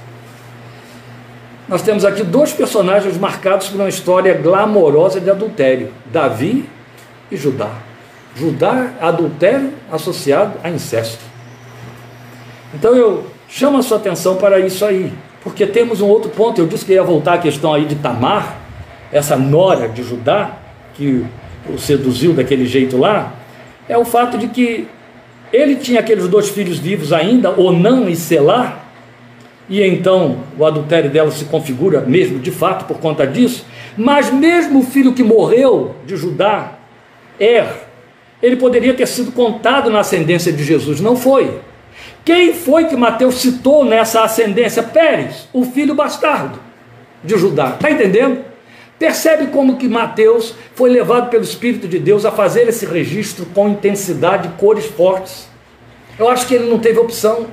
Nós temos aqui dois personagens marcados por uma história glamourosa de adultério: Davi e Judá. Judá, adultério associado a incesto. Então eu chamo a sua atenção para isso aí, porque temos um outro ponto. Eu disse que ia voltar à questão aí de Tamar, essa nora de Judá, que o seduziu daquele jeito lá, é o fato de que ele tinha aqueles dois filhos vivos ainda, Onã e Selá, e então o adultério dela se configura mesmo de fato por conta disso. Mas mesmo o filho que morreu de Judá, Er, ele poderia ter sido contado na ascendência de Jesus, não foi. Quem foi que Mateus citou nessa ascendência? Pérez, o filho bastardo de Judá. Está entendendo? Percebe como que Mateus foi levado pelo Espírito de Deus a fazer esse registro com intensidade, cores fortes. Eu acho que ele não teve opção.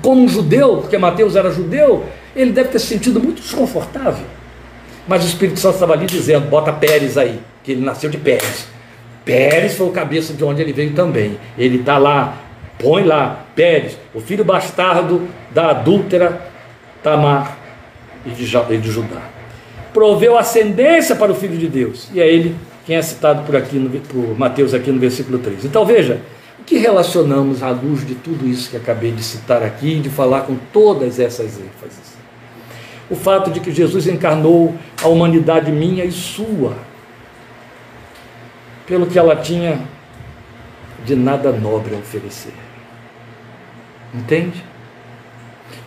Como um judeu, porque Mateus era judeu, ele deve ter se sentido muito desconfortável. Mas o Espírito Santo estava ali dizendo: bota Pérez aí, que ele nasceu de Pérez. Pérez foi o cabeça de onde ele veio também. Ele está lá, põe lá, Pérez, o filho bastardo da adúltera Tamar e de, Judá. Proveu ascendência para o Filho de Deus. E é ele quem é citado por aqui, por Mateus aqui no versículo 3. Então veja, que relacionamos à luz de tudo isso que acabei de citar aqui de falar com todas essas ênfases? O fato de que Jesus encarnou a humanidade minha e sua pelo que ela tinha de nada nobre a oferecer. Entende?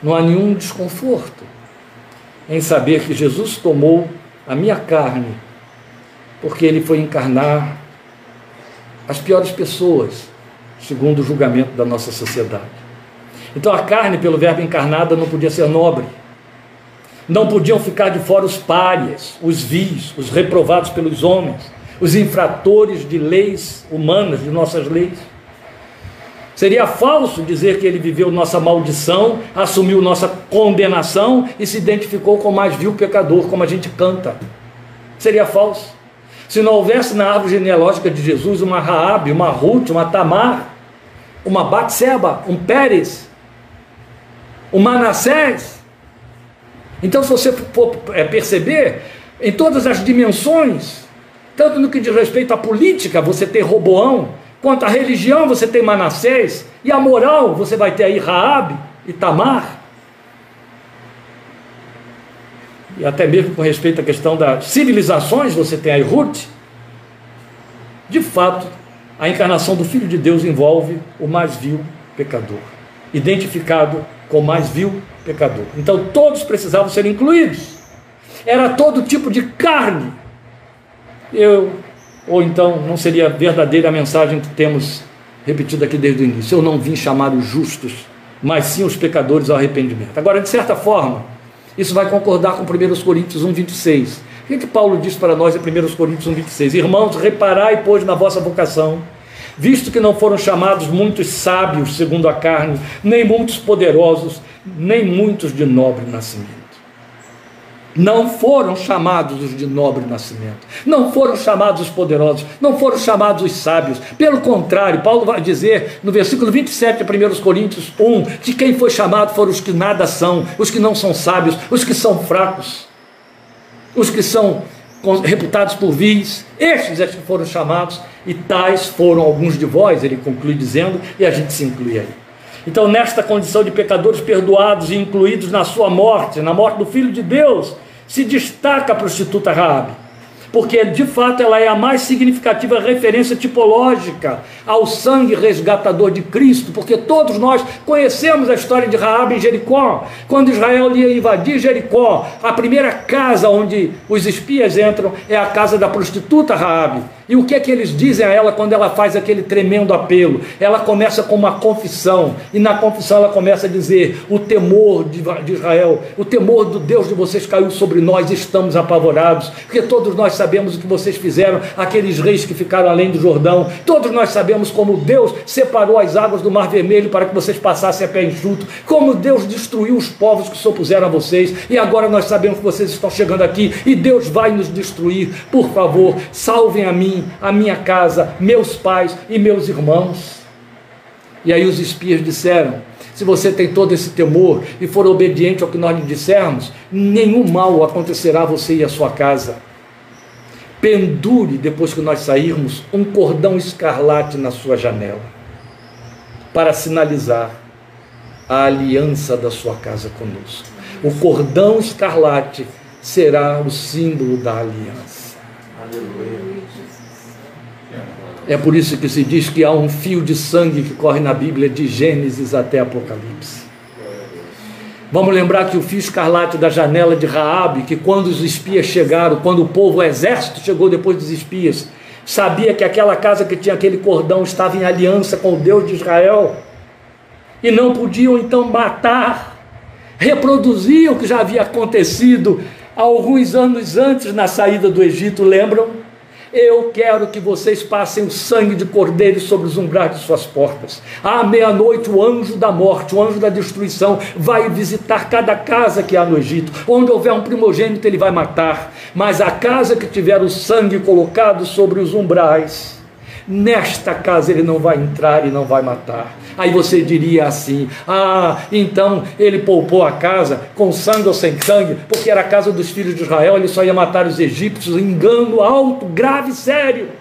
Não há nenhum desconforto em saber que Jesus tomou a minha carne, porque ele foi encarnar as piores pessoas, segundo o julgamento da nossa sociedade. Então a carne, pelo verbo encarnada, não podia ser nobre. Não podiam ficar de fora os párias, os vis, os reprovados pelos homens os infratores de leis humanas, de nossas leis. Seria falso dizer que ele viveu nossa maldição, assumiu nossa condenação e se identificou com o mais vil pecador, como a gente canta. Seria falso. Se não houvesse na árvore genealógica de Jesus uma Raabe, uma Ruth, uma Tamar, uma Batseba, um Pérez, um Manassés. Então, se você for é, perceber, em todas as dimensões, tanto no que diz respeito à política, você tem Roboão, quanto à religião, você tem Manassés, e a moral, você vai ter aí Raabe e Tamar. E até mesmo com respeito à questão das civilizações, você tem aí Ruth. De fato, a encarnação do Filho de Deus envolve o mais vil pecador, identificado com o mais vil pecador. Então todos precisavam ser incluídos. Era todo tipo de carne eu, ou então não seria verdadeira a mensagem que temos repetido aqui desde o início. Eu não vim chamar os justos, mas sim os pecadores ao arrependimento. Agora, de certa forma, isso vai concordar com 1 Coríntios 1, 26. O que, é que Paulo diz para nós em 1 Coríntios 1, 26? Irmãos, reparai, pois, na vossa vocação, visto que não foram chamados muitos sábios segundo a carne, nem muitos poderosos, nem muitos de nobre nascimento. Não foram chamados os de nobre nascimento, não foram chamados os poderosos, não foram chamados os sábios. Pelo contrário, Paulo vai dizer no versículo 27 de 1 Coríntios 1: que quem foi chamado foram os que nada são, os que não são sábios, os que são fracos, os que são reputados por vis, estes é que foram chamados, e tais foram alguns de vós, ele conclui dizendo, e a gente se inclui aí. Então, nesta condição de pecadores perdoados e incluídos na sua morte, na morte do Filho de Deus, se destaca a prostituta Raabe porque de fato ela é a mais significativa referência tipológica ao sangue resgatador de Cristo, porque todos nós conhecemos a história de Raabe em Jericó, quando Israel ia invadir Jericó, a primeira casa onde os espias entram é a casa da prostituta Raabe. E o que é que eles dizem a ela quando ela faz aquele tremendo apelo? Ela começa com uma confissão, e na confissão ela começa a dizer: O temor de Israel, o temor do Deus de vocês caiu sobre nós, estamos apavorados, porque todos nós sabemos o que vocês fizeram, aqueles reis que ficaram além do Jordão, todos nós sabemos como Deus separou as águas do Mar Vermelho para que vocês passassem a pé enxuto, como Deus destruiu os povos que se opuseram a vocês, e agora nós sabemos que vocês estão chegando aqui e Deus vai nos destruir. Por favor, salvem a mim a minha casa, meus pais e meus irmãos. E aí os espias disseram: se você tem todo esse temor e for obediente ao que nós lhe dissermos, nenhum mal acontecerá a você e a sua casa. Pendure, depois que nós sairmos, um cordão escarlate na sua janela, para sinalizar a aliança da sua casa conosco. O cordão escarlate será o símbolo da aliança. Aleluia. É por isso que se diz que há um fio de sangue que corre na Bíblia de Gênesis até Apocalipse. Vamos lembrar que o fio escarlate da janela de Raabe, que quando os espias chegaram, quando o povo, o exército chegou depois dos espias, sabia que aquela casa que tinha aquele cordão estava em aliança com o Deus de Israel e não podiam então matar, reproduzir o que já havia acontecido alguns anos antes na saída do Egito, lembram? Eu quero que vocês passem o sangue de cordeiro sobre os umbrais de suas portas. À meia-noite, o anjo da morte, o anjo da destruição, vai visitar cada casa que há no Egito. Onde houver um primogênito, ele vai matar. Mas a casa que tiver o sangue colocado sobre os umbrais, nesta casa ele não vai entrar e não vai matar. Aí você diria assim: ah, então ele poupou a casa com sangue ou sem sangue, porque era a casa dos filhos de Israel, ele só ia matar os egípcios, engano alto, grave, sério.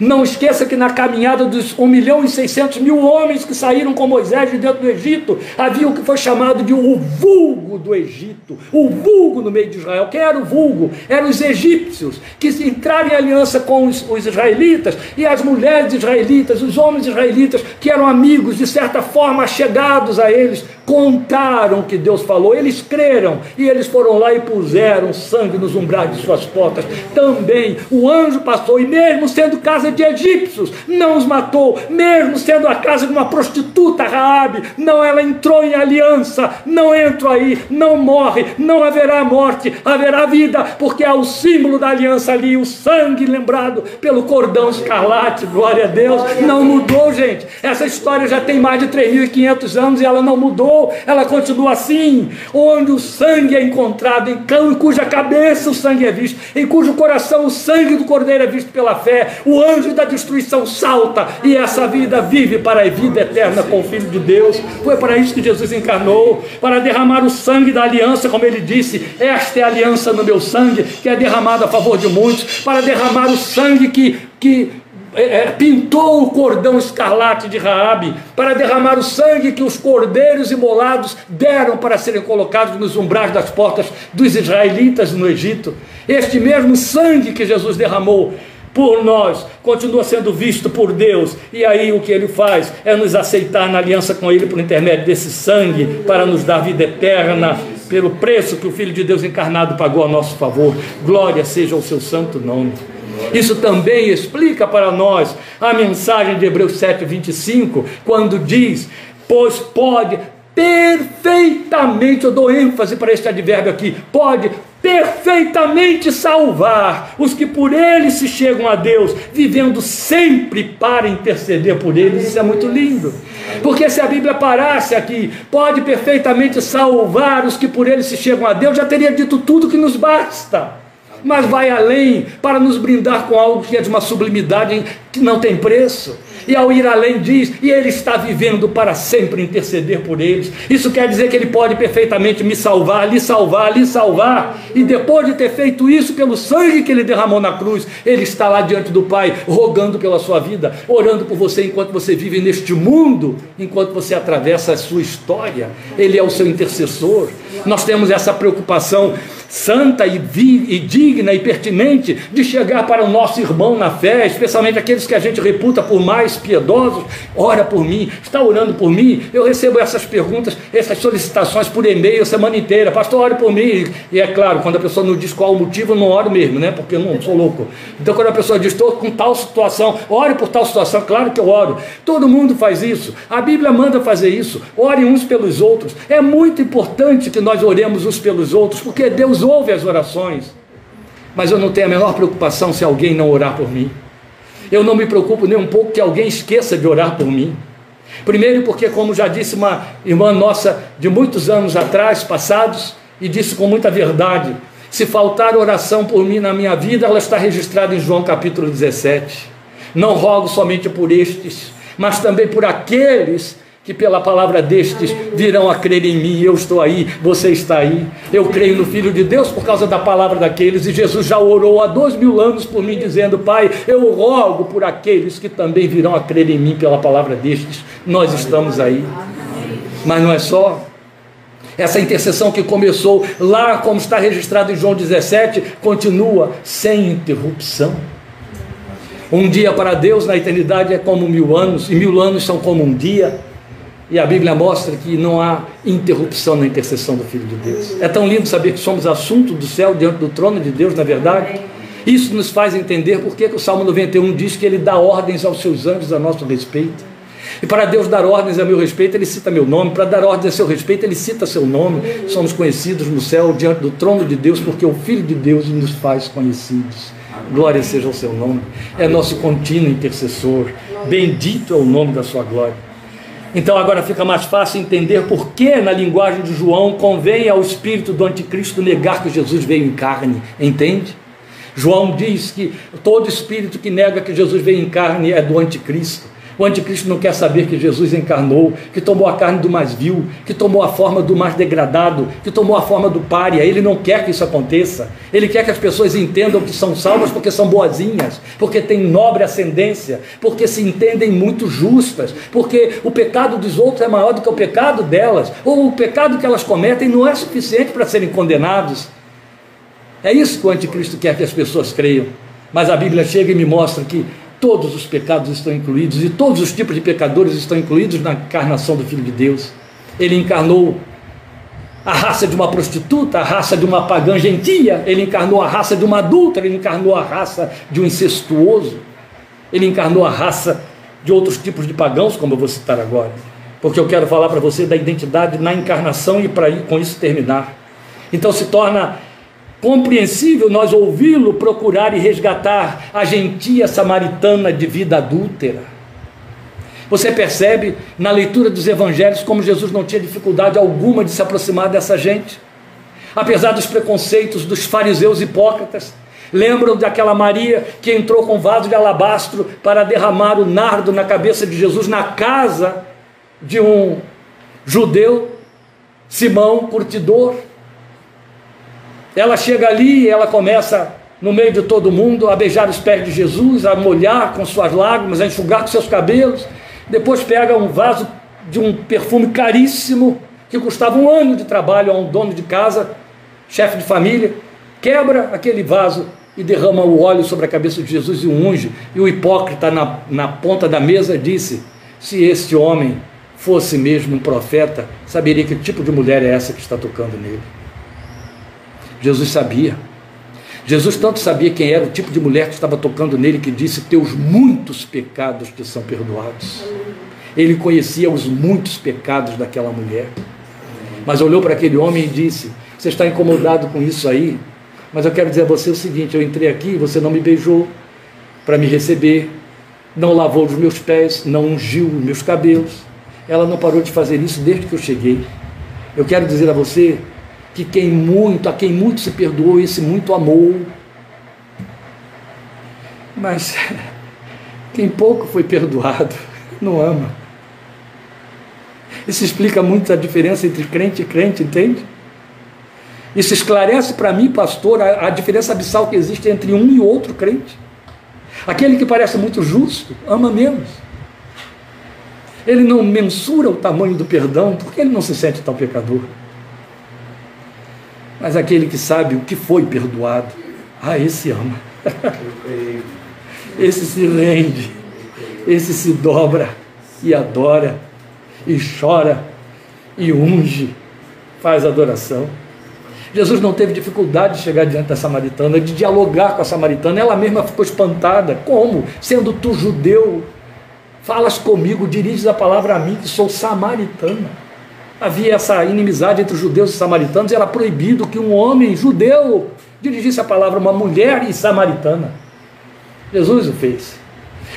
Não esqueça que na caminhada dos 1 milhão e 600 mil homens que saíram com Moisés de dentro do Egito, havia o que foi chamado de o vulgo do Egito, o vulgo no meio de Israel. Quem era o vulgo? Eram os egípcios, que entraram em aliança com os, os israelitas, e as mulheres israelitas, os homens israelitas, que eram amigos, de certa forma, chegados a eles, contaram o que Deus falou, eles creram e eles foram lá e puseram sangue nos umbrais de suas portas. Também o anjo passou, e mesmo sendo casa de egípcios, não os matou, mesmo sendo a casa de uma prostituta, Raabe, não ela entrou em aliança, não entro aí, não morre, não haverá morte, haverá vida, porque há o símbolo da aliança ali, o sangue lembrado pelo cordão escarlate, glória a Deus, não mudou, gente. Essa história já tem mais de 3.500 anos e ela não mudou. Ela continua assim, onde o sangue é encontrado, em cuja cabeça o sangue é visto, em cujo coração o sangue do cordeiro é visto pela fé, o anjo da destruição salta e essa vida vive para a vida eterna com o Filho de Deus. Foi para isso que Jesus encarnou, para derramar o sangue da aliança, como ele disse: Esta é a aliança no meu sangue, que é derramada a favor de muitos, para derramar o sangue que, que é, é, pintou o cordão escarlate de Raabe para derramar o sangue que os cordeiros imolados deram para serem colocados nos umbrais das portas dos israelitas no Egito. Este mesmo sangue que Jesus derramou por nós continua sendo visto por Deus, e aí o que ele faz é nos aceitar na aliança com ele por intermédio desse sangue para nos dar vida eterna pelo preço que o Filho de Deus encarnado pagou a nosso favor. Glória seja ao seu santo nome. Isso também explica para nós a mensagem de Hebreus 7, 25, quando diz: Pois pode perfeitamente, eu dou ênfase para este advérbio aqui, pode perfeitamente salvar os que por ele se chegam a Deus, vivendo sempre para interceder por eles. Isso é muito lindo. Porque se a Bíblia parasse aqui, pode perfeitamente salvar os que por ele se chegam a Deus, já teria dito tudo que nos basta mas vai além para nos brindar com algo que é de uma sublimidade que não tem preço. E ao ir além diz, e ele está vivendo para sempre interceder por eles. Isso quer dizer que ele pode perfeitamente me salvar, lhe salvar, lhe salvar. E depois de ter feito isso pelo sangue que ele derramou na cruz, ele está lá diante do Pai, rogando pela sua vida, orando por você enquanto você vive neste mundo, enquanto você atravessa a sua história. Ele é o seu intercessor. Nós temos essa preocupação santa e, e digna e pertinente de chegar para o nosso irmão na fé, especialmente aqueles que a gente reputa por mais piedosos. Ora por mim, está orando por mim. Eu recebo essas perguntas, essas solicitações por e-mail a semana inteira. Pastor, ore por mim. E é claro, quando a pessoa não diz qual o motivo, eu não oro mesmo, né? Porque eu não sou louco. Então, quando a pessoa diz, estou com tal situação, ore por tal situação, claro que eu oro. Todo mundo faz isso. A Bíblia manda fazer isso. Ore uns pelos outros. É muito importante que nós oremos uns pelos outros, porque Deus Deus ouve as orações, mas eu não tenho a menor preocupação se alguém não orar por mim. Eu não me preocupo nem um pouco que alguém esqueça de orar por mim. Primeiro, porque, como já disse uma irmã nossa de muitos anos atrás, passados, e disse com muita verdade: se faltar oração por mim na minha vida, ela está registrada em João capítulo 17. Não rogo somente por estes, mas também por aqueles que pela palavra destes virão a crer em mim. Eu estou aí, você está aí. Eu creio no Filho de Deus por causa da palavra daqueles, e Jesus já orou há dois mil anos por mim, dizendo: Pai, eu rogo por aqueles que também virão a crer em mim pela palavra destes. Nós estamos aí. Mas não é só. Essa intercessão que começou lá, como está registrado em João 17, continua sem interrupção. Um dia para Deus na eternidade é como mil anos, e mil anos são como um dia. E a Bíblia mostra que não há interrupção na intercessão do Filho de Deus. É tão lindo saber que somos assunto do céu diante do trono de Deus, na verdade. Isso nos faz entender por que o Salmo 91 diz que ele dá ordens aos seus anjos a nosso respeito. E para Deus dar ordens a meu respeito, ele cita meu nome. Para dar ordens a seu respeito, ele cita seu nome. Somos conhecidos no céu diante do trono de Deus, porque o Filho de Deus nos faz conhecidos. Glória seja o seu nome. É nosso contínuo intercessor. Bendito é o nome da sua glória. Então agora fica mais fácil entender por que, na linguagem de João, convém ao espírito do anticristo negar que Jesus veio em carne. Entende? João diz que todo espírito que nega que Jesus veio em carne é do anticristo. O anticristo não quer saber que Jesus encarnou, que tomou a carne do mais vil, que tomou a forma do mais degradado, que tomou a forma do pária. Ele não quer que isso aconteça. Ele quer que as pessoas entendam que são salvas porque são boazinhas, porque têm nobre ascendência, porque se entendem muito justas, porque o pecado dos outros é maior do que o pecado delas, ou o pecado que elas cometem não é suficiente para serem condenados. É isso que o anticristo quer que as pessoas creiam. Mas a Bíblia chega e me mostra que todos os pecados estão incluídos e todos os tipos de pecadores estão incluídos na encarnação do Filho de Deus. Ele encarnou a raça de uma prostituta, a raça de uma pagã gentia, ele encarnou a raça de uma adulta, ele encarnou a raça de um incestuoso, ele encarnou a raça de outros tipos de pagãos, como eu vou citar agora, porque eu quero falar para você da identidade na encarnação e para com isso terminar. Então se torna compreensível nós ouvi-lo procurar e resgatar a gentia samaritana de vida adúltera. Você percebe na leitura dos evangelhos como Jesus não tinha dificuldade alguma de se aproximar dessa gente, apesar dos preconceitos dos fariseus hipócritas. Lembram daquela Maria que entrou com vaso de alabastro para derramar o nardo na cabeça de Jesus na casa de um judeu, Simão, curtidor? Ela chega ali ela começa, no meio de todo mundo, a beijar os pés de Jesus, a molhar com suas lágrimas, a enxugar com seus cabelos. Depois pega um vaso de um perfume caríssimo, que custava um ano de trabalho a um dono de casa, chefe de família, quebra aquele vaso e derrama o óleo sobre a cabeça de Jesus e o unge. E o hipócrita na, na ponta da mesa disse: Se este homem fosse mesmo um profeta, saberia que tipo de mulher é essa que está tocando nele. Jesus sabia. Jesus tanto sabia quem era o tipo de mulher que estava tocando nele que disse: Teus muitos pecados te são perdoados. Ele conhecia os muitos pecados daquela mulher. Mas olhou para aquele homem e disse: Você está incomodado com isso aí? Mas eu quero dizer a você o seguinte: eu entrei aqui, você não me beijou para me receber, não lavou os meus pés, não ungiu os meus cabelos. Ela não parou de fazer isso desde que eu cheguei. Eu quero dizer a você que quem muito, a quem muito se perdoou, esse muito amou. Mas quem pouco foi perdoado, não ama. Isso explica muito a diferença entre crente e crente, entende? Isso esclarece para mim, pastor, a, a, diferença abissal que existe entre um e outro crente. Aquele que parece muito justo, ama menos. Ele não mensura o tamanho do perdão, porque ele não se sente tão pecador. Mas aquele que sabe o que foi perdoado, ah, esse ama. esse se rende, esse se dobra e adora, e chora, e unge, faz adoração. Jesus não teve dificuldade de chegar diante da samaritana, de dialogar com a samaritana, ela mesma ficou espantada. Como? Sendo tu judeu, falas comigo, diriges a palavra a mim, que sou samaritana havia essa inimizade entre os judeus e os samaritanos, e era proibido que um homem judeu dirigisse a palavra a uma mulher e samaritana. Jesus o fez.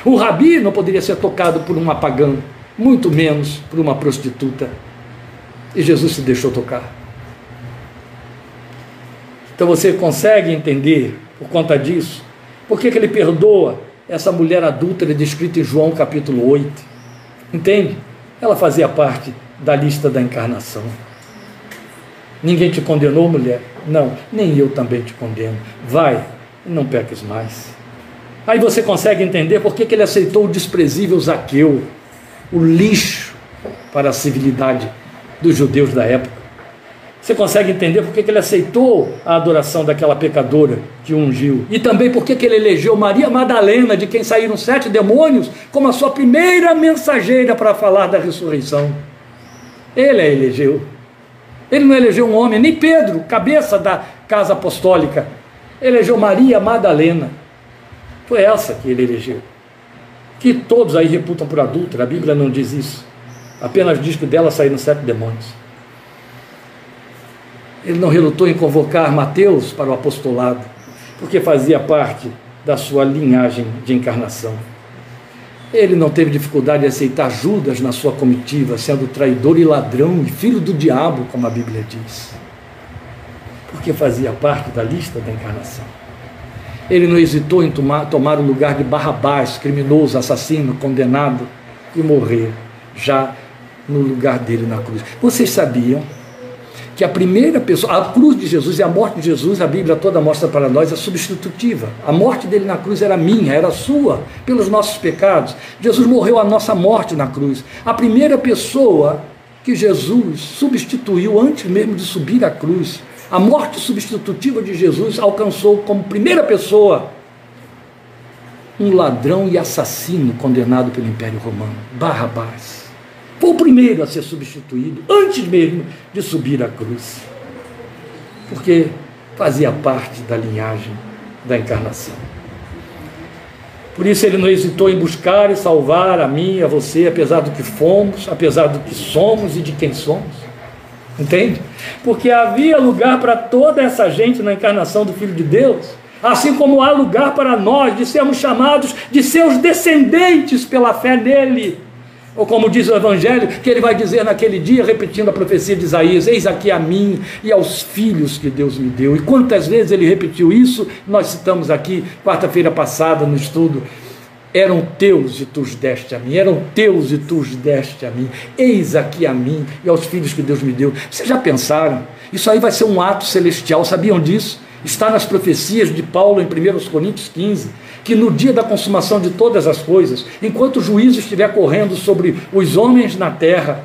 O rabi não poderia ser tocado por uma pagã, muito menos por uma prostituta. E Jesus se deixou tocar. Então você consegue entender, por conta disso, por que, que ele perdoa essa mulher adúltera descrita em João capítulo 8? Entende? Ela fazia parte da lista da encarnação. Ninguém te condenou, mulher? Não, nem eu também te condeno. Vai não peques mais. Aí você consegue entender por que, ele aceitou o desprezível Zaqueu, o lixo para a civilidade dos judeus da época. Você consegue entender por que ele aceitou a adoração daquela pecadora que ungiu. E também por que, que ele elegeu Maria Madalena, de quem saíram sete demônios, como a sua primeira mensageira para falar da ressurreição. Ele a elegeu. Ele não elegeu um homem, nem Pedro, cabeça da casa apostólica. Ele elegeu Maria Madalena. Foi essa que ele elegeu. Que todos aí reputam por adulta, a Bíblia não diz isso. Apenas diz que dela saíram sete demônios. Ele não relutou em convocar Mateus para o apostolado, porque fazia parte da sua linhagem de encarnação. Ele não teve dificuldade em aceitar Judas na sua comitiva, sendo traidor e ladrão e filho do diabo, como a Bíblia diz, porque fazia parte da lista da encarnação. Ele não hesitou em tomar, tomar o lugar de Barrabás, criminoso, assassino, condenado, e morrer já no lugar dele na cruz. Vocês sabiam que a primeira pessoa, a cruz de Jesus e a morte de Jesus, a Bíblia toda mostra para nós, é substitutiva. A morte dele na cruz era minha, era sua, pelos nossos pecados. Jesus morreu a nossa morte na cruz. A primeira pessoa que Jesus substituiu antes mesmo de subir à cruz, a morte substitutiva de Jesus alcançou como primeira pessoa um ladrão e assassino condenado pelo Império Romano, Barrabás. Foi o primeiro a ser substituído, antes mesmo de subir à cruz, porque fazia parte da linhagem da encarnação. Por isso ele não hesitou em buscar e salvar a mim a você, apesar do que fomos, apesar do que somos e de quem somos. Entende? Porque havia lugar para toda essa gente na encarnação do Filho de Deus, assim como há lugar para nós de sermos chamados de seus descendentes pela fé nele. Ou como diz o Evangelho, que ele vai dizer naquele dia, repetindo a profecia de Isaías: Eis aqui a mim e aos filhos que Deus me deu. E quantas vezes ele repetiu isso, nós citamos aqui, quarta-feira passada, no estudo. Eram teus e tu os deste a mim, eram teus e tu os deste a mim. Eis aqui a mim e aos filhos que Deus me deu. Vocês já pensaram? Isso aí vai ser um ato celestial, sabiam disso? Está nas profecias de Paulo em 1 Coríntios 15 que no dia da consumação de todas as coisas, enquanto o juízo estiver correndo sobre os homens na terra,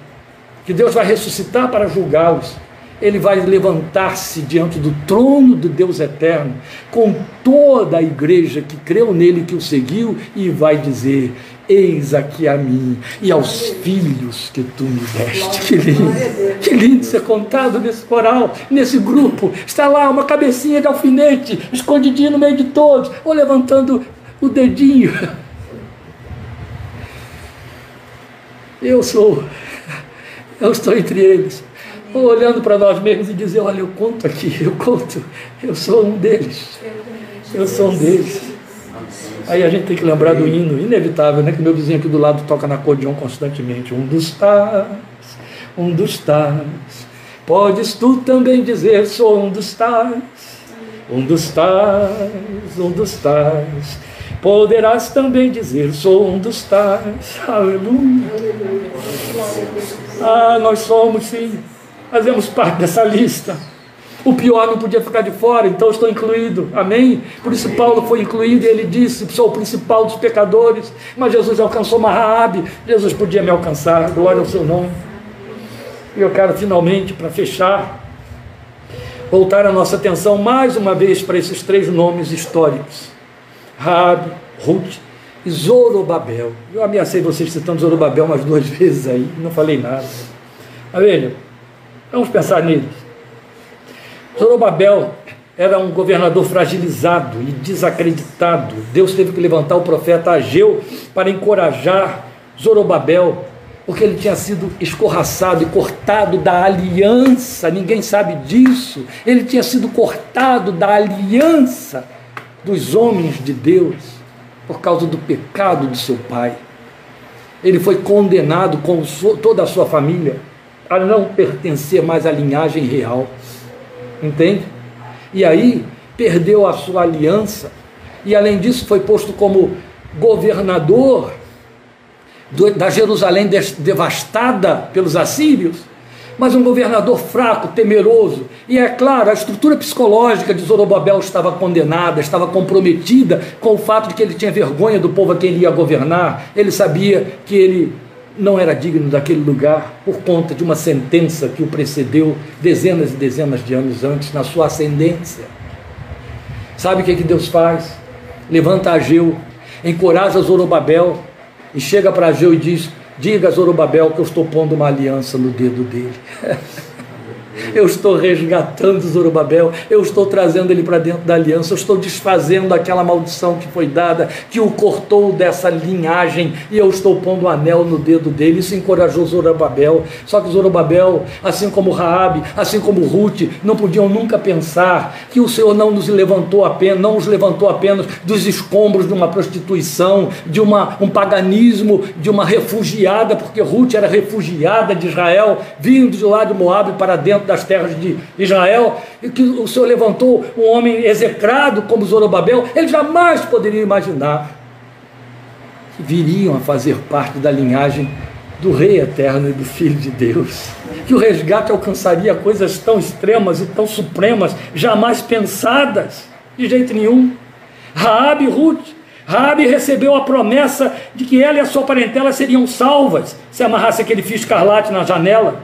que Deus vai ressuscitar para julgá-los, ele vai levantar-se diante do trono de Deus eterno, com toda a igreja que creu nele, que o seguiu, e vai dizer: Eis aqui a mim e aos filhos que tu me deste. Que lindo, que lindo ser contado nesse coral, nesse grupo. Está lá uma cabecinha de alfinete, escondidinho no meio de todos, ou levantando o dedinho. Eu sou, eu estou entre eles. Ou olhando para nós mesmos e dizer: Olha, eu conto aqui, eu conto, eu sou um deles. Eu sou um deles. Aí a gente tem que lembrar do hino, inevitável, né? Que meu vizinho aqui do lado toca na acordeão constantemente. Um dos tais, um dos tais. Podes tu também dizer, sou um dos tais, um dos tais, um dos tais. Poderás também dizer, sou um dos tais. Aleluia. Ah, nós somos sim, fazemos parte dessa lista. O pior não podia ficar de fora, então estou incluído. Amém? Por isso Paulo foi incluído e ele disse: sou o principal dos pecadores. Mas Jesus alcançou Raabe. Jesus podia me alcançar. Glória ao seu nome. E eu quero finalmente, para fechar, voltar a nossa atenção mais uma vez para esses três nomes históricos: Raabe, Ruth e Zorobabel. Eu ameacei vocês citando Zorobabel umas duas vezes aí, não falei nada. Amém? Vamos pensar neles. Zorobabel era um governador fragilizado e desacreditado. Deus teve que levantar o profeta Ageu para encorajar Zorobabel, porque ele tinha sido escorraçado e cortado da aliança, ninguém sabe disso. Ele tinha sido cortado da aliança dos homens de Deus por causa do pecado de seu pai. Ele foi condenado com toda a sua família a não pertencer mais à linhagem real. Entende? E aí perdeu a sua aliança, e além disso foi posto como governador do, da Jerusalém devastada pelos assírios, mas um governador fraco, temeroso. E é claro, a estrutura psicológica de Zorobabel estava condenada, estava comprometida com o fato de que ele tinha vergonha do povo a quem ele ia governar. Ele sabia que ele não era digno daquele lugar por conta de uma sentença que o precedeu dezenas e dezenas de anos antes na sua ascendência. Sabe o que, é que Deus faz? Levanta Ageu, encoraja Zorobabel e chega para Ageu e diz: Diga a Zorobabel que eu estou pondo uma aliança no dedo dele. eu estou resgatando Zorobabel, eu estou trazendo ele para dentro da aliança, eu estou desfazendo aquela maldição que foi dada, que o cortou dessa linhagem, e eu estou pondo um anel no dedo dele. Isso encorajou Zorobabel. Só que Zorobabel, assim como Raabe, assim como Ruth, não podiam nunca pensar que o Senhor não nos levantou apenas, não os levantou apenas dos escombros de uma prostituição, de uma, um paganismo, de uma refugiada, porque Ruth era refugiada de Israel, vindo de lá de Moabe para dentro das terras de Israel, e que o Senhor levantou um homem execrado como Zorobabel, ele jamais poderia imaginar que viriam a fazer parte da linhagem do Rei Eterno e do Filho de Deus. Que o resgate alcançaria coisas tão extremas e tão supremas, jamais pensadas, de jeito nenhum. Raabe e Ruth. Raabe recebeu a promessa de que ela e a sua parentela seriam salvas se amarrasse aquele fio escarlate na janela.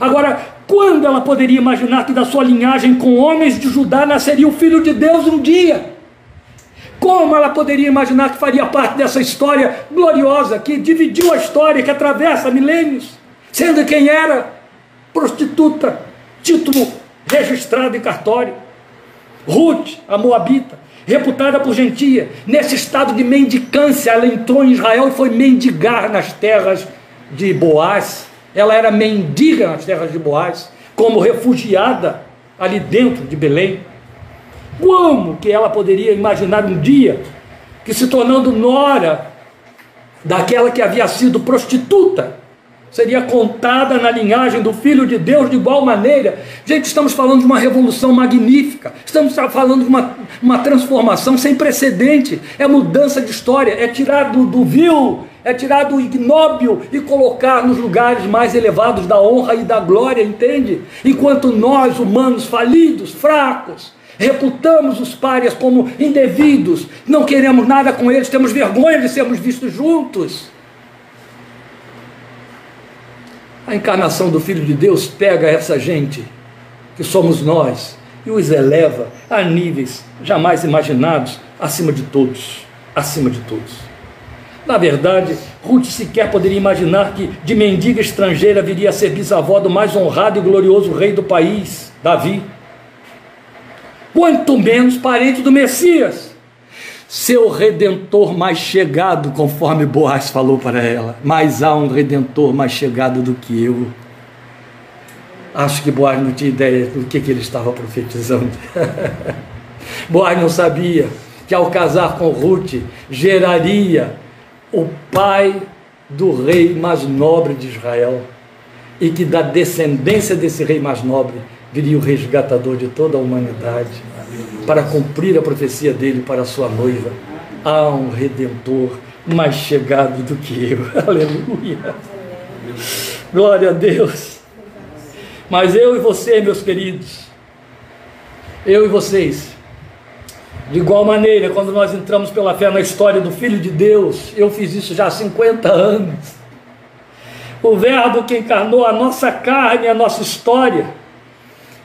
Agora, quando ela poderia imaginar que da sua linhagem com homens de Judá nasceria o filho de Deus um dia? Como ela poderia imaginar que faria parte dessa história gloriosa que dividiu a história, que atravessa milênios, sendo quem era prostituta, título registrado em cartório? Ruth, a Moabita, reputada por gentia, nesse estado de mendicância, ela entrou em Israel e foi mendigar nas terras de Boaz, ela era mendiga nas terras de Boaz, como refugiada ali dentro de Belém. Como que ela poderia imaginar um dia que se tornando nora daquela que havia sido prostituta, seria contada na linhagem do Filho de Deus de igual maneira. Gente, estamos falando de uma revolução magnífica, estamos falando de uma, uma transformação sem precedente, é mudança de história, é tirar do, do vil é tirar do ignóbil e colocar nos lugares mais elevados da honra e da glória, entende? Enquanto nós, humanos falidos, fracos, reputamos os párias como indevidos, não queremos nada com eles, temos vergonha de sermos vistos juntos. A encarnação do Filho de Deus pega essa gente, que somos nós, e os eleva a níveis jamais imaginados, acima de todos, acima de todos. Na verdade, Ruth sequer poderia imaginar que de mendiga estrangeira viria a ser bisavó do mais honrado e glorioso rei do país, Davi. Quanto menos parente do Messias, seu redentor mais chegado, conforme Boaz falou para ela. Mas há um redentor mais chegado do que eu. Acho que Boaz não tinha ideia do que, que ele estava profetizando. Boaz não sabia que ao casar com Ruth geraria o pai do rei mais nobre de Israel, e que da descendência desse rei mais nobre viria o resgatador de toda a humanidade, para cumprir a profecia dele para a sua noiva. Há um redentor mais chegado do que eu. Aleluia. Glória a Deus. Mas eu e você, meus queridos, eu e vocês, de igual maneira, quando nós entramos pela fé na história do Filho de Deus, eu fiz isso já há 50 anos. O Verbo que encarnou a nossa carne, a nossa história.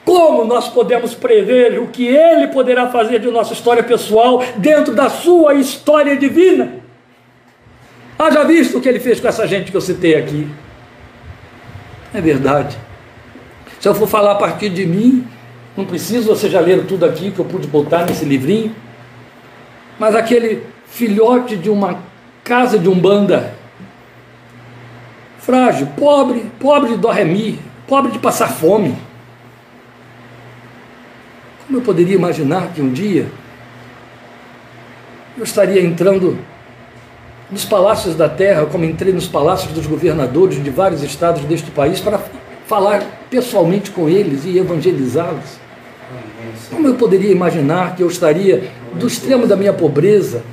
Como nós podemos prever o que Ele poderá fazer de nossa história pessoal dentro da sua história divina? Haja visto o que Ele fez com essa gente que eu citei aqui. É verdade. Se eu for falar a partir de mim, não preciso, você já leram tudo aqui que eu pude botar nesse livrinho. Mas aquele filhote de uma casa de umbanda, frágil, pobre, pobre de dorremi, pobre de passar fome. Como eu poderia imaginar que um dia eu estaria entrando nos palácios da terra, como entrei nos palácios dos governadores de vários estados deste país, para falar pessoalmente com eles e evangelizá-los? Como eu poderia imaginar que eu estaria do extremo da minha pobreza,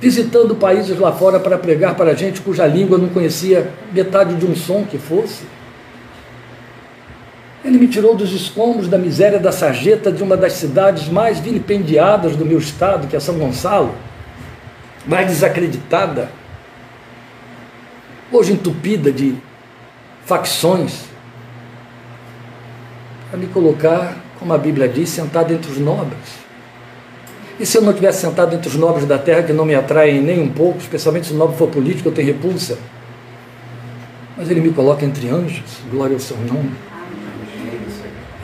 visitando países lá fora para pregar para gente cuja língua não conhecia metade de um som que fosse? Ele me tirou dos escombros da miséria da sarjeta de uma das cidades mais vilipendiadas do meu estado, que é São Gonçalo, mais desacreditada, hoje entupida de facções, para me colocar como a Bíblia diz, sentado entre os nobres. E se eu não tivesse sentado entre os nobres da terra, que não me atraem nem um pouco, especialmente se o nobre for político, eu tenho repulsa. mas Ele me coloca entre anjos, glória ao seu nome.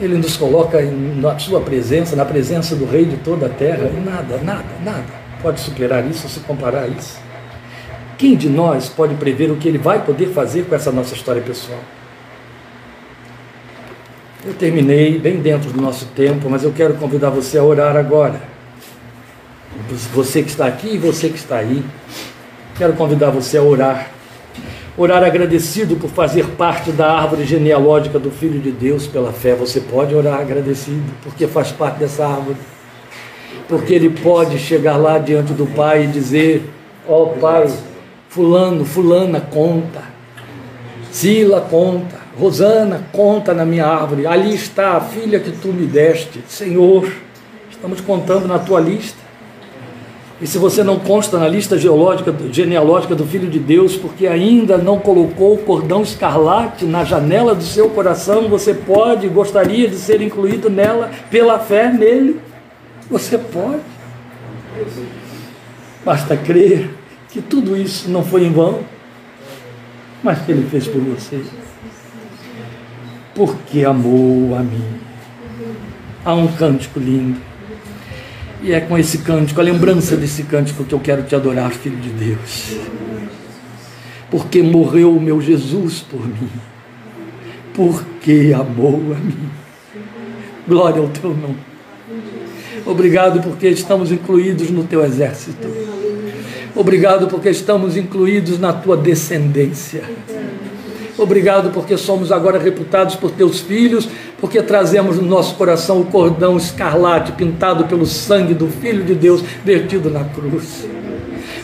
Ele nos coloca na sua presença, na presença do Rei de toda a terra, e nada, nada, nada pode superar isso, se comparar a isso. Quem de nós pode prever o que ele vai poder fazer com essa nossa história pessoal? Eu terminei bem dentro do nosso tempo, mas eu quero convidar você a orar agora. Você que está aqui e você que está aí, quero convidar você a orar orar agradecido por fazer parte da árvore genealógica do Filho de Deus pela fé. Você pode orar agradecido porque faz parte dessa árvore. Porque ele pode chegar lá diante do Pai e dizer: Ó oh, Pai, Fulano, Fulana conta, Sila conta, Rosana conta na minha árvore. Ali está a filha que tu me deste. Senhor, estamos contando na tua lista. E se você não consta na lista geológica, genealógica do Filho de Deus, porque ainda não colocou o cordão escarlate na janela do seu coração, você pode, gostaria de ser incluído nela pela fé nele. Você pode. Basta crer que tudo isso não foi em vão, mas que ele fez por você. Porque amou a mim. Há um cântico lindo e é com esse cântico, a lembrança desse cântico que eu quero te adorar, Filho de Deus. Porque morreu o meu Jesus por mim. Porque amou a mim. Glória ao teu nome. Obrigado porque estamos incluídos no teu exército. Obrigado porque estamos incluídos na tua descendência. Obrigado porque somos agora reputados por teus filhos, porque trazemos no nosso coração o cordão escarlate pintado pelo sangue do Filho de Deus vertido na cruz.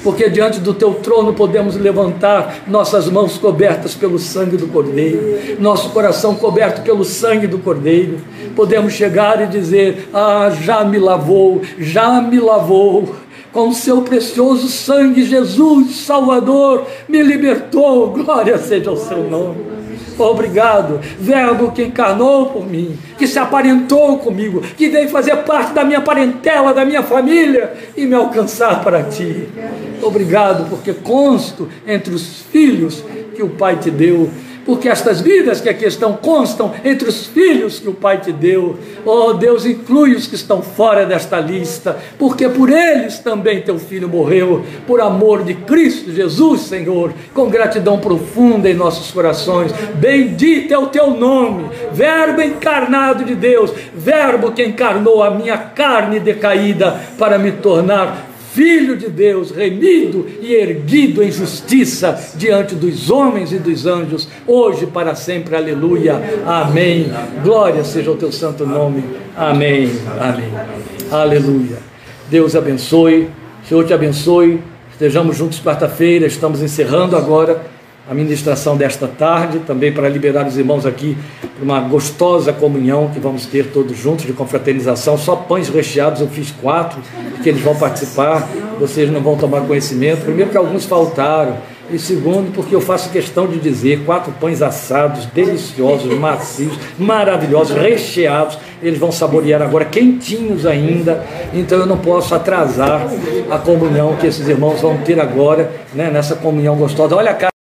Porque diante do teu trono podemos levantar nossas mãos cobertas pelo sangue do Cordeiro, nosso coração coberto pelo sangue do Cordeiro. Podemos chegar e dizer: Ah, já me lavou, já me lavou com seu precioso sangue, Jesus, Salvador, me libertou. Glória seja o seu nome. Obrigado, Verbo que encarnou por mim, que se aparentou comigo, que veio fazer parte da minha parentela, da minha família e me alcançar para ti. Obrigado, porque consto entre os filhos que o Pai te deu porque estas vidas que aqui estão constam entre os filhos que o Pai te deu. Oh Deus, inclui os que estão fora desta lista, porque por eles também teu filho morreu, por amor de Cristo Jesus, Senhor, com gratidão profunda em nossos corações. Bendito é o teu nome, Verbo encarnado de Deus, Verbo que encarnou a minha carne decaída para me tornar Filho de Deus, remido e erguido em justiça diante dos homens e dos anjos, hoje para sempre, aleluia, amém. Glória seja o teu santo nome, amém, amém, aleluia. Deus abençoe, Senhor te abençoe. Estejamos juntos quarta-feira, estamos encerrando agora a ministração desta tarde, também para liberar os irmãos aqui para uma gostosa comunhão que vamos ter todos juntos de confraternização. Só pães recheados eu fiz quatro, que eles vão participar, vocês não vão tomar conhecimento. Primeiro, que alguns faltaram. E segundo, porque eu faço questão de dizer: quatro pães assados, deliciosos, macios, maravilhosos, recheados. Eles vão saborear agora, quentinhos ainda. Então eu não posso atrasar a comunhão que esses irmãos vão ter agora, né, nessa comunhão gostosa. Olha a cara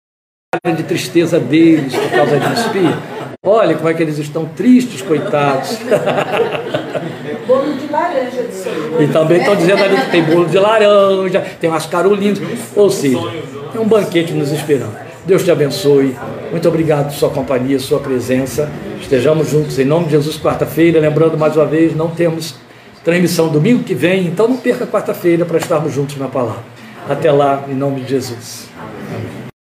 de tristeza deles por causa disso. Pia. Olha como é que eles estão tristes, coitados. Bolo de laranja de E também estão dizendo ali que tem bolo de laranja, tem umas carolinhas. Ou seja, tem um banquete nos esperando. Deus te abençoe. Muito obrigado por sua companhia, sua presença. Estejamos juntos em nome de Jesus quarta-feira. Lembrando mais uma vez, não temos transmissão domingo que vem, então não perca quarta-feira para estarmos juntos na palavra. Até lá, em nome de Jesus.